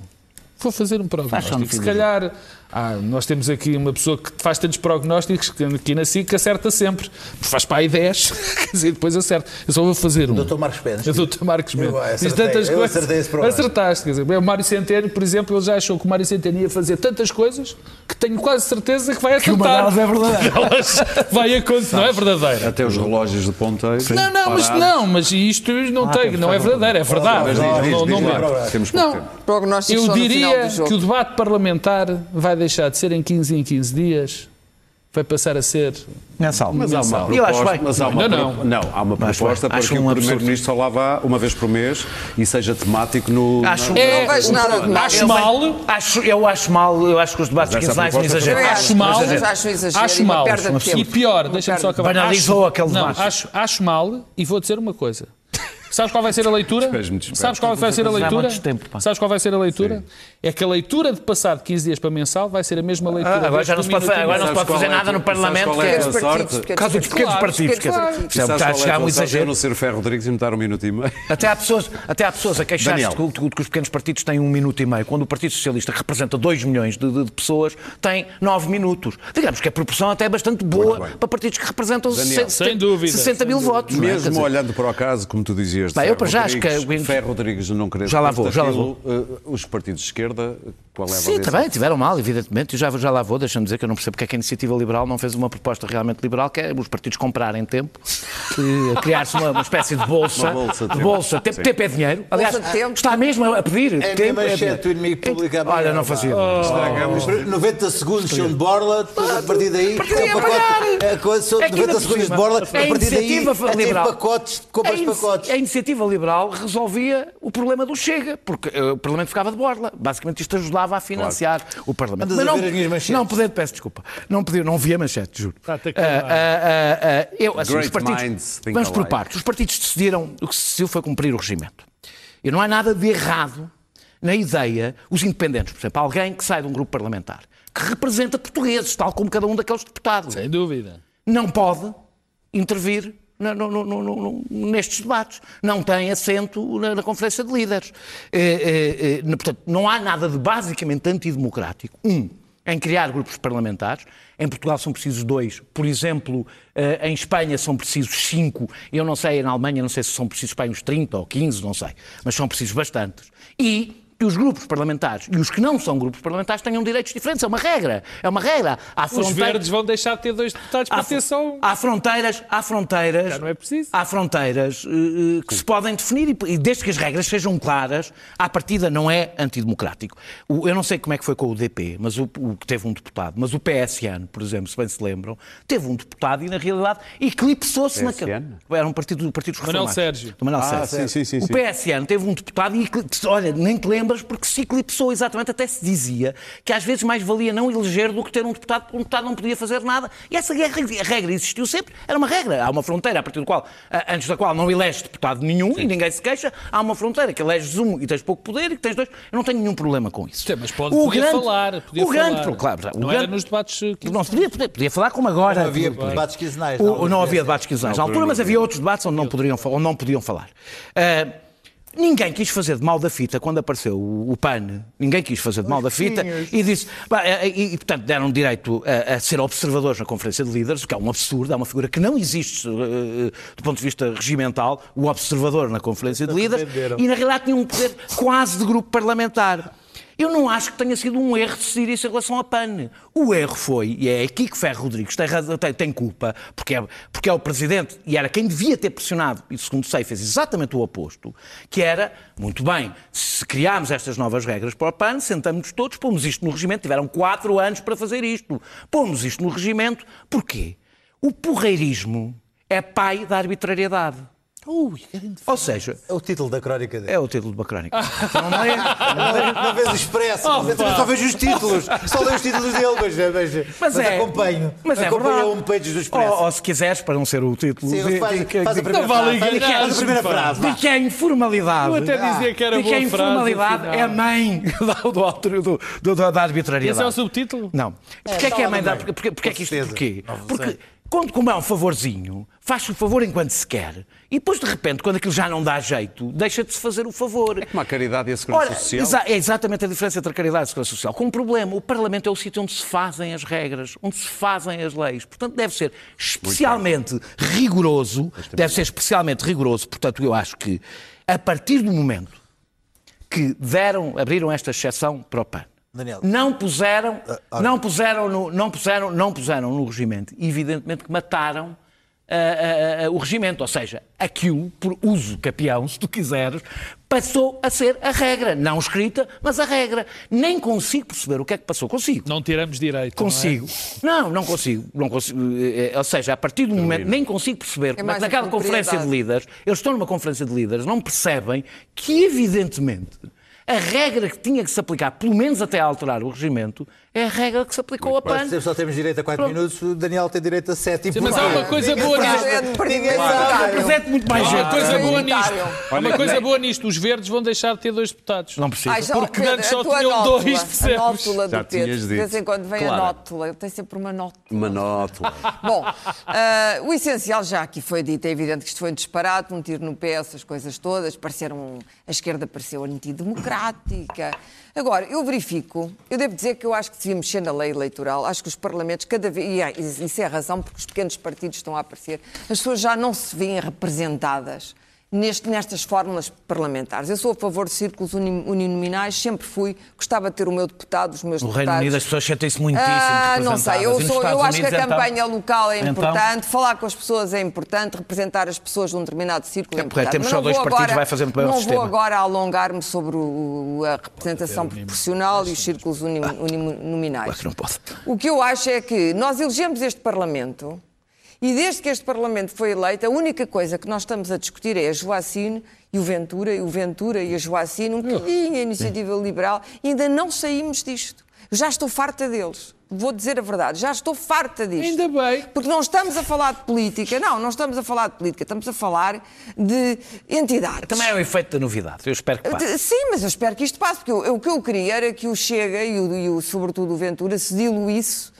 Vou fazer um prognóstico. Se calhar, ah, nós temos aqui uma pessoa que faz tantos prognósticos que aqui na SIC acerta sempre. Faz para aí 10. dizer, depois acerto. Eu só vou fazer um. Doutor Marcos Pérez. O Dr. Marcos Mendes. Eu Diz acertei, tantas eu coisas. acertei esse problema. Acertaste, quer dizer, o Mário Centeno, por exemplo, ele já achou que o Mário Centeno ia fazer tantas coisas que tenho quase certeza que vai acertar. uma delas é verdadeira. Elas vai acontecer, não é verdadeira. Até os relógios de ponteiro. Não, não, mas não, mas isto não tem, não é verdadeiro, é verdade. Mas diz, Não, diz, não, diz não lá. vale. Temos pouco Não, tempo. Prognósticos eu só no final diria do jogo. que o debate parlamentar vai deixar de ser em 15 em 15 dias, vai passar a ser Mensal. Mas há uma. Eu acho bem. mas há uma, Não, não. não, há uma proposta para que um o. Primeiro-Ministro só lá vá uma vez por mês e seja temático no. Acho- na- É, Não vejo nada de mal. acho Eu mal, Acho, eu acho mal, eu acho que os debates quinzenais são exagero. Também acho mal, exagero. acho exagero acho e mal. perda de tempo. E pior, deixa-me só acabar. Banalizou Acho- aquele não, debate. acho, acho mal e vou dizer uma coisa. Sabes qual vai ser a leitura? Sabes qual vai ser a leitura? tempo. Sabes qual vai ser a leitura? É que a leitura de passar de 15 dias para mensal vai ser a mesma leitura. Ah, agora já não se pode agora não se pode fazer é nada no Parlamento, é que é sorte? Por causa dos partidos. pequenos partidos. É- Sabes está a é chegar um exagero. não ser o Ferro Rodrigues e me dar um minuto e meio. Até há pessoas, até há pessoas a queixar-se de que, que os pequenos partidos têm um minuto e meio, quando o Partido Socialista, que representa 2 milhões de, de- de pessoas, tem 9 minutos. Digamos que a proporção até é bastante boa para partidos que representam Daniel. 60, Sem dúvida, 60 mil votos. é? Mesmo olhando para o caso, como tu dizias, Bem, eu para já acho que- Rodrigues, Ferro Rodrigues não querer Já lá vou, já lá daquilo, eh, os partidos de esquerda, qual é a Sim, também, tiveram mal, evidentemente. Eu já, já lá vou, deixa-me dizer que eu não percebo porque é que a iniciativa liberal não fez uma proposta realmente liberal, que é os partidos comprarem tempo, e criar-se uma, uma espécie de bolsa. Uma bolsa de bolsa. Tempo, Sim. tempo é dinheiro. Aliás, tempo. está mesmo a pedir. É a tempo é dinheiro. o inimigo público amanhã, Olha, não fazia. Estragamos. 90 segundos são de borla, depois a partir daí é a pacote. É coisa, são É que 90 ainda por segundos de borla, a a partir daí iniciativa é liberal- pacotes, compras a, inici- pacotes. A iniciativa liberal resolvia o problema do Chega, porque eh, o Parlamento ficava de borla. Basicamente isto ajudava a financiar o Parlamento. Andas a não, as minhas manchetes? não poder, peço desculpa, não, podia, não vi a manchete, juro. Ah, ah, ah, eu, assim, Great os partidos, vamos por partes. Os partidos decidiram, o que se decidiu foi cumprir o regimento. E não há nada de errado na ideia, os independentes, por exemplo, alguém que sai de um grupo parlamentar, que representa portugueses, tal como cada um daqueles deputados Sem dúvida. não pode intervir no- no- no- nestes debates. Não tem assento na, na Conferência de Líderes. Eh, eh, eh, portanto, não há nada de basicamente antidemocrático. Um, em criar grupos parlamentares. Em Portugal são precisos dois. Por exemplo, eh, em Espanha são precisos cinco. Eu não sei, na Alemanha, não sei se são precisos para uns 30 ou 15, não sei. Mas são precisos bastantes. E que os grupos parlamentares e os que não são grupos parlamentares tenham direitos diferentes. É uma regra. É uma regra. Há Os verdes vão deixar de ter dois deputados para Há, ter só um. há fronteiras, há fronteiras, Já não é preciso. há fronteiras eh, que se podem definir e, e desde que as regras sejam claras, à partida não é antidemocrático. O- eu não sei como é que foi com o DP, mas o, o que teve um deputado, mas o PSN, por exemplo, se bem se lembram, teve um deputado e na realidade eclipsou-se naquele. Era um partido do Partido dos Manuel. Sérgio. Do Manuel Ah, Sérgio. sim, sim, sim, O. PSN teve um deputado e, olha, nem te lembras porque se eclipsou exatamente, até se dizia que às vezes mais valia não eleger do que ter um deputado, porque um deputado não podia fazer nada. E essa regra, a regra existiu sempre, era uma regra. Há uma fronteira a partir do qual, antes da qual não eleges deputado nenhum e ninguém se queixa, há uma fronteira que eleges um e tens pouco poder e que tens dois. Eu não tenho nenhum problema com isso. Sim, mas pode, O podia grande- falar. Podia o grande, falar. claro, o não grande- era nos debates que não podia, podia, podia falar como agora. Não havia debates quinzenais. Não, altura. havia debates quinzenais na altura, mas havia outros debates onde não, poderiam, onde não podiam falar. Ah, ninguém quis fazer de mal da fita quando apareceu o, o PAN. Ninguém quis fazer de mal da fita e disse. pá, eh, E, e, portanto, deram direito a, a ser observadores na Conferência de Líderes, o que é um absurdo, é uma figura que não existe eh, do ponto de vista regimental, o observador na Conferência de Líderes, e na realidade tinha um poder quase de grupo parlamentar. Eu não acho que tenha sido um erro decidir isso em relação à PAN. O erro foi, e é aqui que Ferro Rodrigues tem, tem- tem culpa, porque é, porque é o Presidente e era quem devia ter pressionado, e segundo sei, fez exatamente o oposto, que era, muito bem, se criarmos estas novas regras para o PAN, sentamos-nos todos, pomos isto no regimento, tiveram quatro anos para fazer isto. Pomos isto no regimento, porquê? O porreirismo é pai da arbitrariedade. Ou seja, É o título da crónica dele. é o título de uma crónica. Não é? Não vês o expresso, Oh, só vejo os títulos. Só leio os títulos dele, mas, mas, mas é, acompanho. Mas é acompanho verdade. a homepage do expresso. Ou, ou se quiseres, para não ser o título, Sim, de, faz, de faz a primeira Não vale frase. Faz a primeira frase. de que a informalidade. Eu até dizia que era de que a boa frase, informalidade é a mãe do, do, autor- do, do- da arbitrariedade. Esse é o subtítulo? Não. Porquê é, que é a mãe da. porque, porque é que isto. Porquê? Não. Porque quando como é um favorzinho, faz o favor enquanto se quer. E depois, de repente, quando aquilo já não dá jeito, deixa de se fazer o favor. É como a caridade e a segurança Ora, social. exa- é exatamente a diferença entre a caridade e a segurança social. Com um problema, o Parlamento é o sítio onde se fazem as regras, onde se fazem as leis. Portanto, deve ser especialmente rigoroso, deve ser especialmente rigoroso. Portanto, eu acho que, a partir do momento que deram, abriram esta exceção para o PAN, Daniel. não puseram, ora. não puseram, no, não puseram, não puseram no regimento. Evidentemente que mataram ah, ah, ah, o regimento, ou seja, aquilo, por uso capião, se tu quiseres, passou a ser a regra, não escrita, mas a regra. Nem consigo perceber o que é que passou. Consigo. Não tiramos direito. não é? Consigo. Não, não consigo. Não consigo. Eh, Ou seja, a partir do momento, nem consigo perceber é que a naquela conferência de líderes, eles estão numa conferência de líderes, não percebem que, evidentemente, a regra que tinha que se aplicar, pelo menos até alterar o regimento, é a regra que se aplicou a PAN. Se só temos direito a 4 Pronto. minutos, o Daniel tem direito a 7 e Sim, mas há uma coisa boa nisto. Muito mais Há uma gente. coisa boa nisto. Há uma coisa boa nisto. Os verdes vão deixar de ter dois deputados. Não precisa. Ai, já, Porque Pedro, antes só a tinham nótula, dois, A percebes? nótula Já do Pedro. De vez em quando vem Claro. a nótula. Tem sempre uma nótula. Uma nótula. Bom, ah, o essencial já aqui foi dito. É evidente que isto foi um disparate, um tiro no pé, essas coisas todas. Pareceram, a esquerda pareceu antidemocrática. Agora, eu verifico, eu devo dizer que eu acho que devia mexer na lei eleitoral. Acho que os parlamentos, cada vez, e é- isso é a razão porque os pequenos partidos estão a aparecer, as pessoas já não se veem representadas. Neste- nestas fórmulas parlamentares. Eu sou a favor de círculos uni- uninominais, sempre fui, gostava de ter o meu deputado, os meus No deputados. Reino Unido as pessoas sentem-se muitíssimo Ah, não sei, eu, sou, eu acho que a então? campanha local é Então? importante, falar com as pessoas é importante, representar as pessoas de um determinado círculo é, É, importante. temos Mas só não dois vou partidos, agora- vai fazer muito bem ao Não sistema. vou agora alongar-me sobre o- a representação proporcional e os círculos uni- uninominais. Claro que não pode. O que eu acho é que nós elegemos este Parlamento e desde que este Parlamento foi eleito, a única coisa que nós estamos a discutir é a Joacine e o Ventura, e o Ventura e a Joacine, um bocadinho a iniciativa liberal, e ainda não saímos disto. Eu já estou farta deles. Vou dizer a verdade, já estou farta disto. Ainda bem. Porque não estamos a falar de política, não, não estamos a falar de política, estamos a falar de entidades. Também é o efeito da novidade. Eu espero que passe. Sim, mas eu espero que isto passe, porque eu- eu- o que eu queria era que o Chega e, o, e o- sobretudo o Ventura se diluísse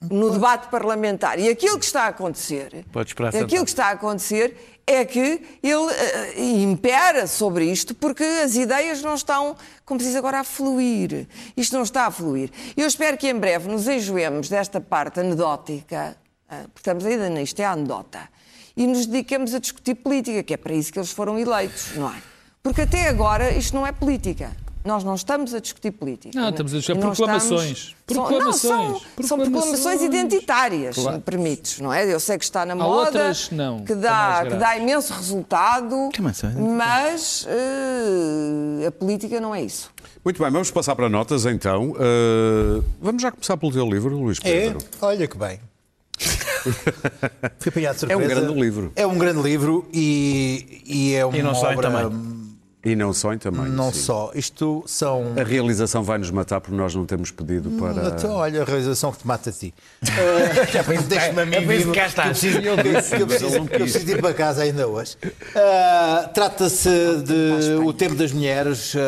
no debate parlamentar. E aquilo que está a acontecer, Pode esperar aquilo que está a acontecer é que ele eh, impera sobre isto porque as ideias não estão, como se diz agora, a fluir. Isto não está a fluir. Eu espero que em breve nos enjoemos desta parte anedótica, ah, porque estamos ainda nisto, é a anedota, e nos dediquemos a discutir política, que é para isso que eles foram eleitos, não é? Porque até agora isto não é política. Nós não estamos a discutir política. Não, estamos a discutir E não proclamações. São, não, Proclamações. são, são proclamações Proclamações. identitárias, se Claro. me permites, não é? Eu sei que está na moda, outras, não, que, são dá, que dá imenso resultado, Que maçã, é mas eh, a política não é isso. Muito bem, vamos passar para notas então. Uh, vamos já começar pelo teu livro, Luís É? Pedro. Olha que bem. Fui apanhado de É um surpresa. grande livro. É um grande livro e, e é uma não só em obra... tamanho. E não só em tamanho. Não sim. só. Isto são... A realização vai nos matar porque nós não temos pedido para. Então, olha a realização que te mata a ti. Uh, Deixa-me a mim é isso vivo, que cá está. que eu preciso- eu eu ir para casa ainda hoje. Uh, Trata-se de O Tempo das Mulheres, uh,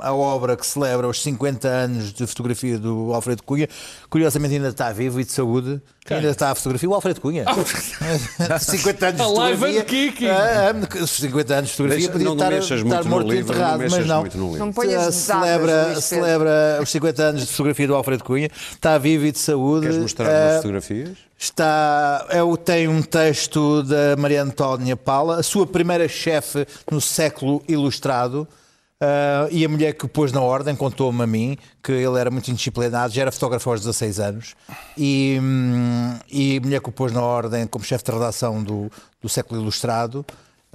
a obra que celebra os 50 anos de fotografia do Alfredo Cunha. Curiosamente ainda está vivo e de saúde. Ainda está a fotografia. O Alfredo Cunha. 50 anos de A live fotografia. and kicking. Ah, 50 anos de fotografia. Deixa- podia não estar, mexas estar muito no morto e enterrado, mas não. Não ponhas datas, celebra, celebra os 50 anos de fotografia do Alfredo Cunha. Está vivo e de saúde. Queres mostrar Ah, umas fotografias? Está, eu tenho um texto da Maria Antónia Paula, a sua primeira chefe no século ilustrado, ah, e a mulher que o pôs na ordem contou-me a mim que ele era muito indisciplinado, já era fotógrafo aos 16 anos, e, hum, e a mulher que o pôs na ordem como chefe de redação do, do século ilustrado.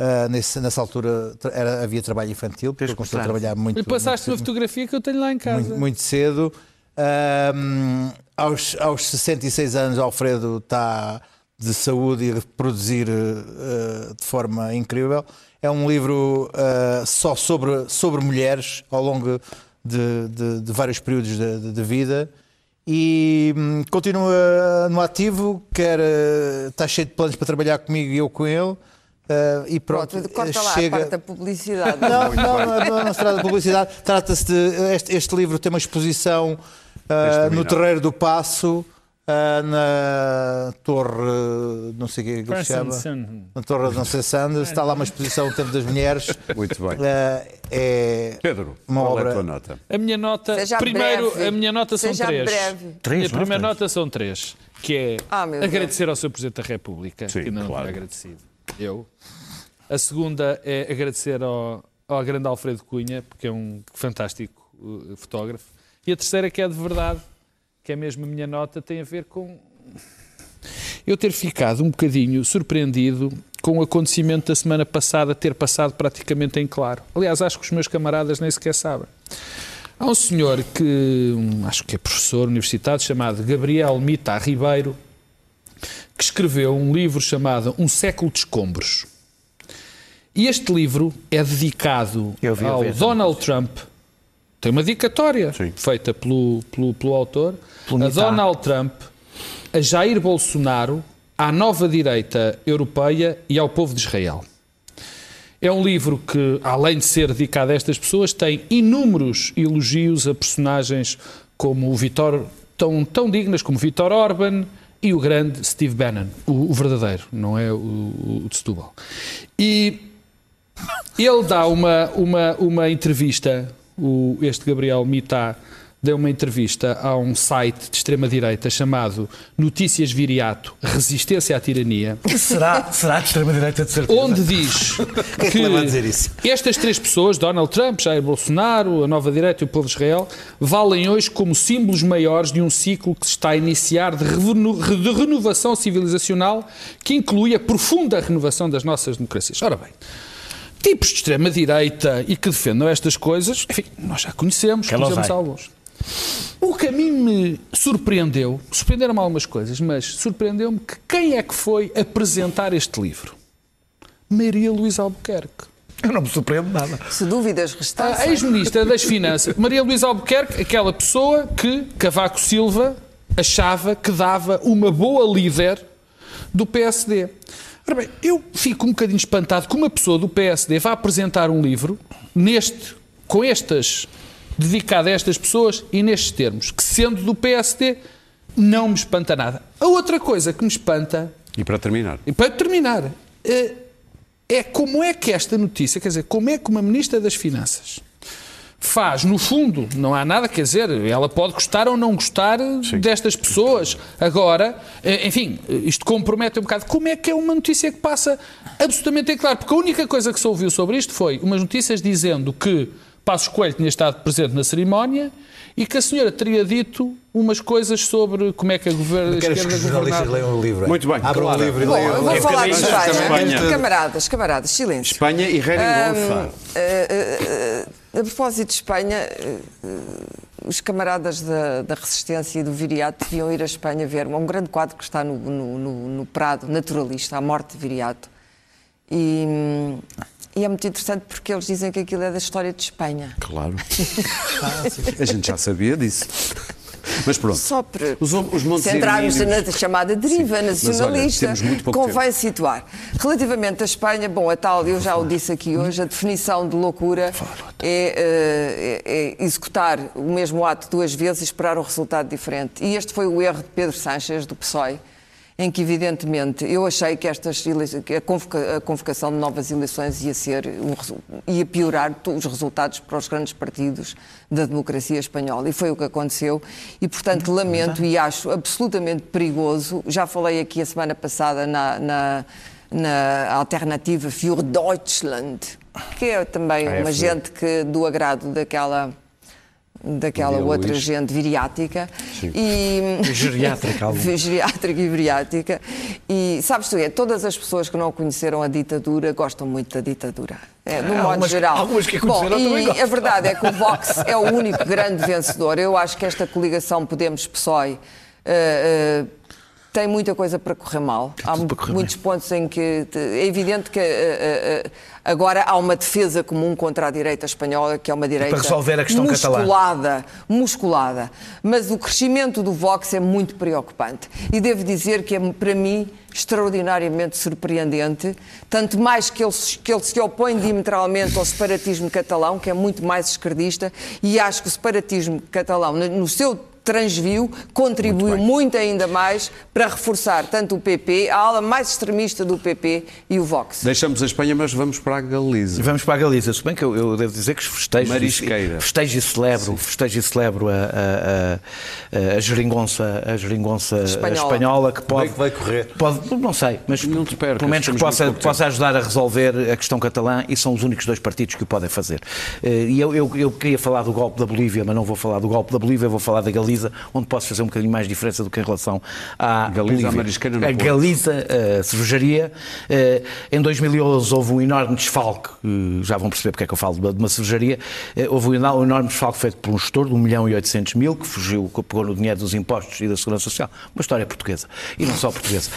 Ah, nesse- nessa altura era- havia trabalho infantil, porque começou a trabalhar muito. E passaste uma fotografia que eu tenho lá em casa. muito, muito cedo. Ahm, aos, aos 66 anos, Alfredo está de saúde e a produzir eh, de forma incrível. É um livro eh, só sobre, sobre mulheres ao longo de, de- de vários períodos de, de- de vida. E hum, continua no ativo, quer, está cheio de planos para trabalhar comigo e eu com ele. Eh, e pronto, Pronto, corta lá chega... a parte da publicidade. Não, não, não, não, não se trata de publicidade. Trata-se de. Este, este livro tem uma exposição ah, no. Terreiro do Passo Uh, na Torre, não sei o que, é que se chama, na Torre não sei Sanders, está lá uma exposição O Tempo das Mulheres. Muito bem. Uh, é Pedro, uma qual obra... é a tua nota? A minha nota, Seja primeiro, breve. a minha nota são Seja três. breve. Três, a primeira é? nota são três, que é Ah, meu Deus. agradecer ao Sr. Presidente da República, Sim, que ainda não claro. tinha agradecido. Eu. A segunda é agradecer ao, ao grande Alfredo Cunha, porque é um fantástico uh, fotógrafo. E a terceira, que é de verdade, que é mesmo a minha nota, tem a ver com eu ter ficado um bocadinho surpreendido com o acontecimento da semana passada ter passado praticamente em claro. Aliás, acho que os meus camaradas nem sequer sabem. Há um senhor que, um, acho que é professor universitário, chamado Gabriel Mita Ribeiro, que escreveu um livro chamado Um Século de Escombros. E este livro é dedicado Eu vi, eu ao vi. Donald Trump. Tem uma dedicatória Sim. feita pelo, pelo, pelo autor. Pelo a. Donald Trump, a Jair Bolsonaro, à nova direita europeia e ao povo de Israel. É um livro que, além de ser dedicado a estas pessoas, tem inúmeros elogios a personagens como o Vitor, tão, tão dignas como Vitor Orban e o grande Steve Bannon, o, o verdadeiro, não é o, o de Setúbal. E ele dá uma, uma, uma entrevista, o, este Gabriel Mitá deu uma entrevista a um site de extrema-direita chamado Notícias Viriato, Resistência à Tirania, Será, será de extrema-direita de certeza? onde diz é que isso? estas três pessoas, Donald Trump, Jair Bolsonaro, a nova direita e o povo de Israel, valem hoje como símbolos maiores de um ciclo que se está a iniciar de, revenu- de renovação civilizacional que inclui a profunda renovação das nossas democracias. Ora bem, tipos de extrema-direita e que defendam estas coisas, enfim, nós já conhecemos, Que conhecemos alguns. O que a mim me surpreendeu, surpreenderam-me algumas coisas, mas surpreendeu-me que quem é que foi apresentar este livro? Maria Luísa Albuquerque. Eu não me surpreendo nada. Se dúvidas A restassem. ex-ministra das Finanças, Maria Luísa Albuquerque, aquela pessoa que Cavaco Silva achava que dava uma boa líder do PSD. Ora bem, eu fico um bocadinho espantado que uma pessoa do PSD vá apresentar um livro neste, com estas, dedicado a estas pessoas e nestes termos, que sendo do PSD não me espanta nada. A outra coisa que me espanta E para terminar, e para terminar, eh, é como é que esta notícia, quer dizer, como é que uma Ministra das Finanças faz, no fundo, não há nada, quer dizer, ela pode gostar ou não gostar destas pessoas. Agora, eh, enfim, isto compromete um bocado. Como é que é uma notícia que passa absolutamente em claro? Porque a única coisa que se ouviu sobre isto foi umas notícias dizendo que Passos Coelho tinha estado presente na cerimónia e que a senhora teria dito umas coisas sobre como é que a, gover- a Quero que esquerda os jornalistas leiam o livro. Muito bem, Abram claro. o livro e Bom, leiam. eu vou É falar de Espanha. Espanha. Camaradas, camaradas, silêncio. Espanha e Reringonça. Eh, eh, eh, a propósito de Espanha, os camaradas da, da Resistência e do Viriato deviam ir a Espanha ver um grande quadro que está no, no- no- no Prado, naturalista, A Morte de Viriato. E, hum, e é muito interessante porque eles dizem que aquilo é da história de Espanha. Claro. A gente já sabia disso. Mas pronto. Só para Os, os centrarmos na chamada deriva Sim, mas olha, nacionalista, muito pouco convém situar. Relativamente à Espanha, bom, a tal, eu já o disse aqui hoje, a definição de loucura é, eh, é- é executar o mesmo ato duas vezes e esperar um resultado diferente. E este foi o erro de Pedro Sánchez, do PSOE, em que, evidentemente, eu achei que, estas que a, convoca- a convocação de novas eleições ia, ser um ia piorar os resultados para os grandes partidos da democracia espanhola. E foi o que aconteceu. E, portanto, lamento e acho absolutamente perigoso. Já falei aqui a semana passada na, na, na alternativa Für Deutschland, que é também uma AfD. gente que do agrado daquela daquela Maria outra Luís. gente viriática. E Geriátrica, geriátrica e viriática. E sabes tu é todas as pessoas que não conheceram a ditadura gostam muito da ditadura. É, no modo algumas- geral. algumas que a Bom, e a verdade é que o Vox é o único grande vencedor. Eu acho que esta coligação Podemos PSOE eh, eh, tem muita coisa para correr mal. Há para correr muitos pontos em que é evidente que eh, eh, eh, agora há uma defesa comum contra a direita espanhola, que é uma direita resolver a questão catalã. musculada, musculada. Mas o crescimento do Vox é muito preocupante. E devo dizer que é, para mim, extraordinariamente surpreendente, tanto mais que ele, se- que ele se opõe diametralmente ao separatismo catalão, que é muito mais esquerdista, e acho que o separatismo catalão, no seu transviu, contribuiu muito, muito, ainda mais para reforçar tanto o PP, a ala mais extremista do PP e o Vox. Deixamos a Espanha, mas vamos para a Galiza. Vamos para a Galiza, se bem que eu, eu devo dizer que. Marisqueira. Festejo e celebro, festejo e celebro a, a, a, a geringonça, a geringonça espanhola. espanhola que pode... Bem que vai correr. Pode, não sei, mas não te percas, pelo menos que possa, possa ajudar a resolver a questão catalã e são os únicos dois partidos que o podem fazer. Eh, e eu, eu, eu queria falar do golpe da Bolívia, mas não vou falar do golpe da Bolívia, vou falar da Galiza, onde posso fazer um bocadinho mais diferença do que em relação à Galiza, Bolívia. A Galiza, a cervejaria, eh, em 2011 houve um enorme desfalque, eh, já vão perceber porque é que eu falo de uma cervejaria, houve um enorme desfalque feito por um gestor de 1 milhão e 800 mil, que fugiu, que pegou no dinheiro dos impostos e da Segurança Social, uma história portuguesa, e não só portuguesa,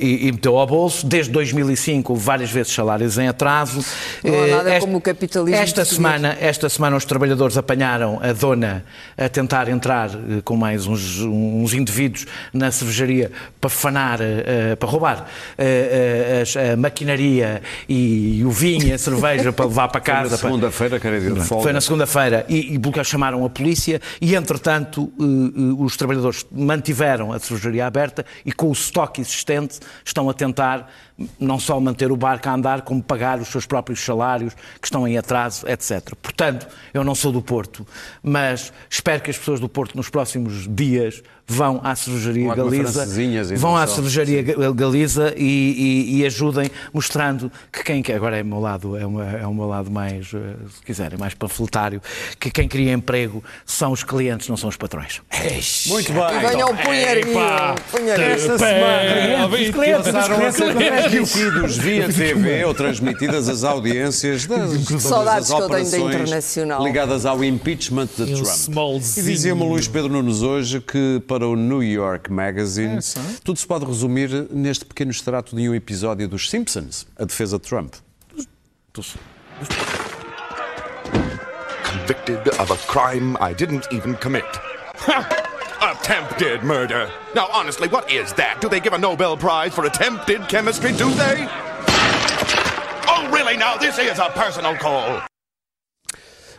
e, e meteu ao bolso, desde 2005 houve várias vezes salários em atraso. Não há nada esta, como o capitalismo esta semana, esta semana os trabalhadores apanharam a dona a tentar entrar eh, com mais uns, uns indivíduos na cervejaria para fanar, uh, para roubar uh, a, a, maquinaria e, o vinho e a cerveja para levar para casa. Foi na segunda-feira, quer dizer, folga. Foi na segunda-feira e, e chamaram a polícia e, entretanto, os trabalhadores mantiveram a cervejaria aberta e com o estoque existente estão a tentar não só manter o barco a andar, como pagar os seus próprios salários que estão em atraso, etc. Portanto, eu não sou do Porto, mas espero que as pessoas do Porto nos próximos dias vão à cervejaria Galiza, vão à cervejaria Galiza e, e, e, ajudem, mostrando que quem quer, agora é o meu lado, é, uma, é o meu lado mais, eh, se quiserem, mais panfletário, que quem cria emprego são os clientes, não são os patrões. Muito bem. E venham punheirinho. Esta semana passaram a ser transmitidos via TV ou transmitidas as audiências das, Saudades que eu tenho da Internacional. ligadas ao impeachment de Trump. E dizia-me o Luís Pedro Nunes hoje que para para o New York Magazine. É, Tudo se pode resumir neste pequeno extrato de um episódio dos Simpsons, a defesa de Trump. Convicted of a crime I didn't even commit. attempted murder. Now, honestly, what is that? Do they give a Nobel Prize for attempted chemistry, do they? Oh, really? Now, this is a personal call.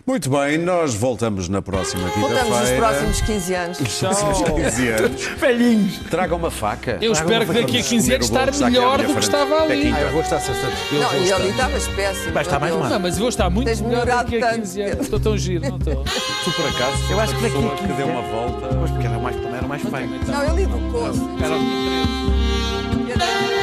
Muito bem, nós voltamos na próxima quinta-feira. Voltamos nos próximos 15 anos. Tchau. 15 anos. Velhinhos. Traga uma faca. Eu espero que daqui a 15 anos estar melhor do que estava ali. Ah, eu vou estar sexta. Não, e ali estavas péssimo. Vai estar mais mal. Não, mas eu vou estar muito Tens melhor daqui a tanto. 15 anos. Estou tão giro, não estou. Tu, por acaso, Eu acho que daqui a pessoa 15 que deu uma anos- volta. Pois porque era mais, era mais feio. Não, ele educou-se. Era o dia 13. E até-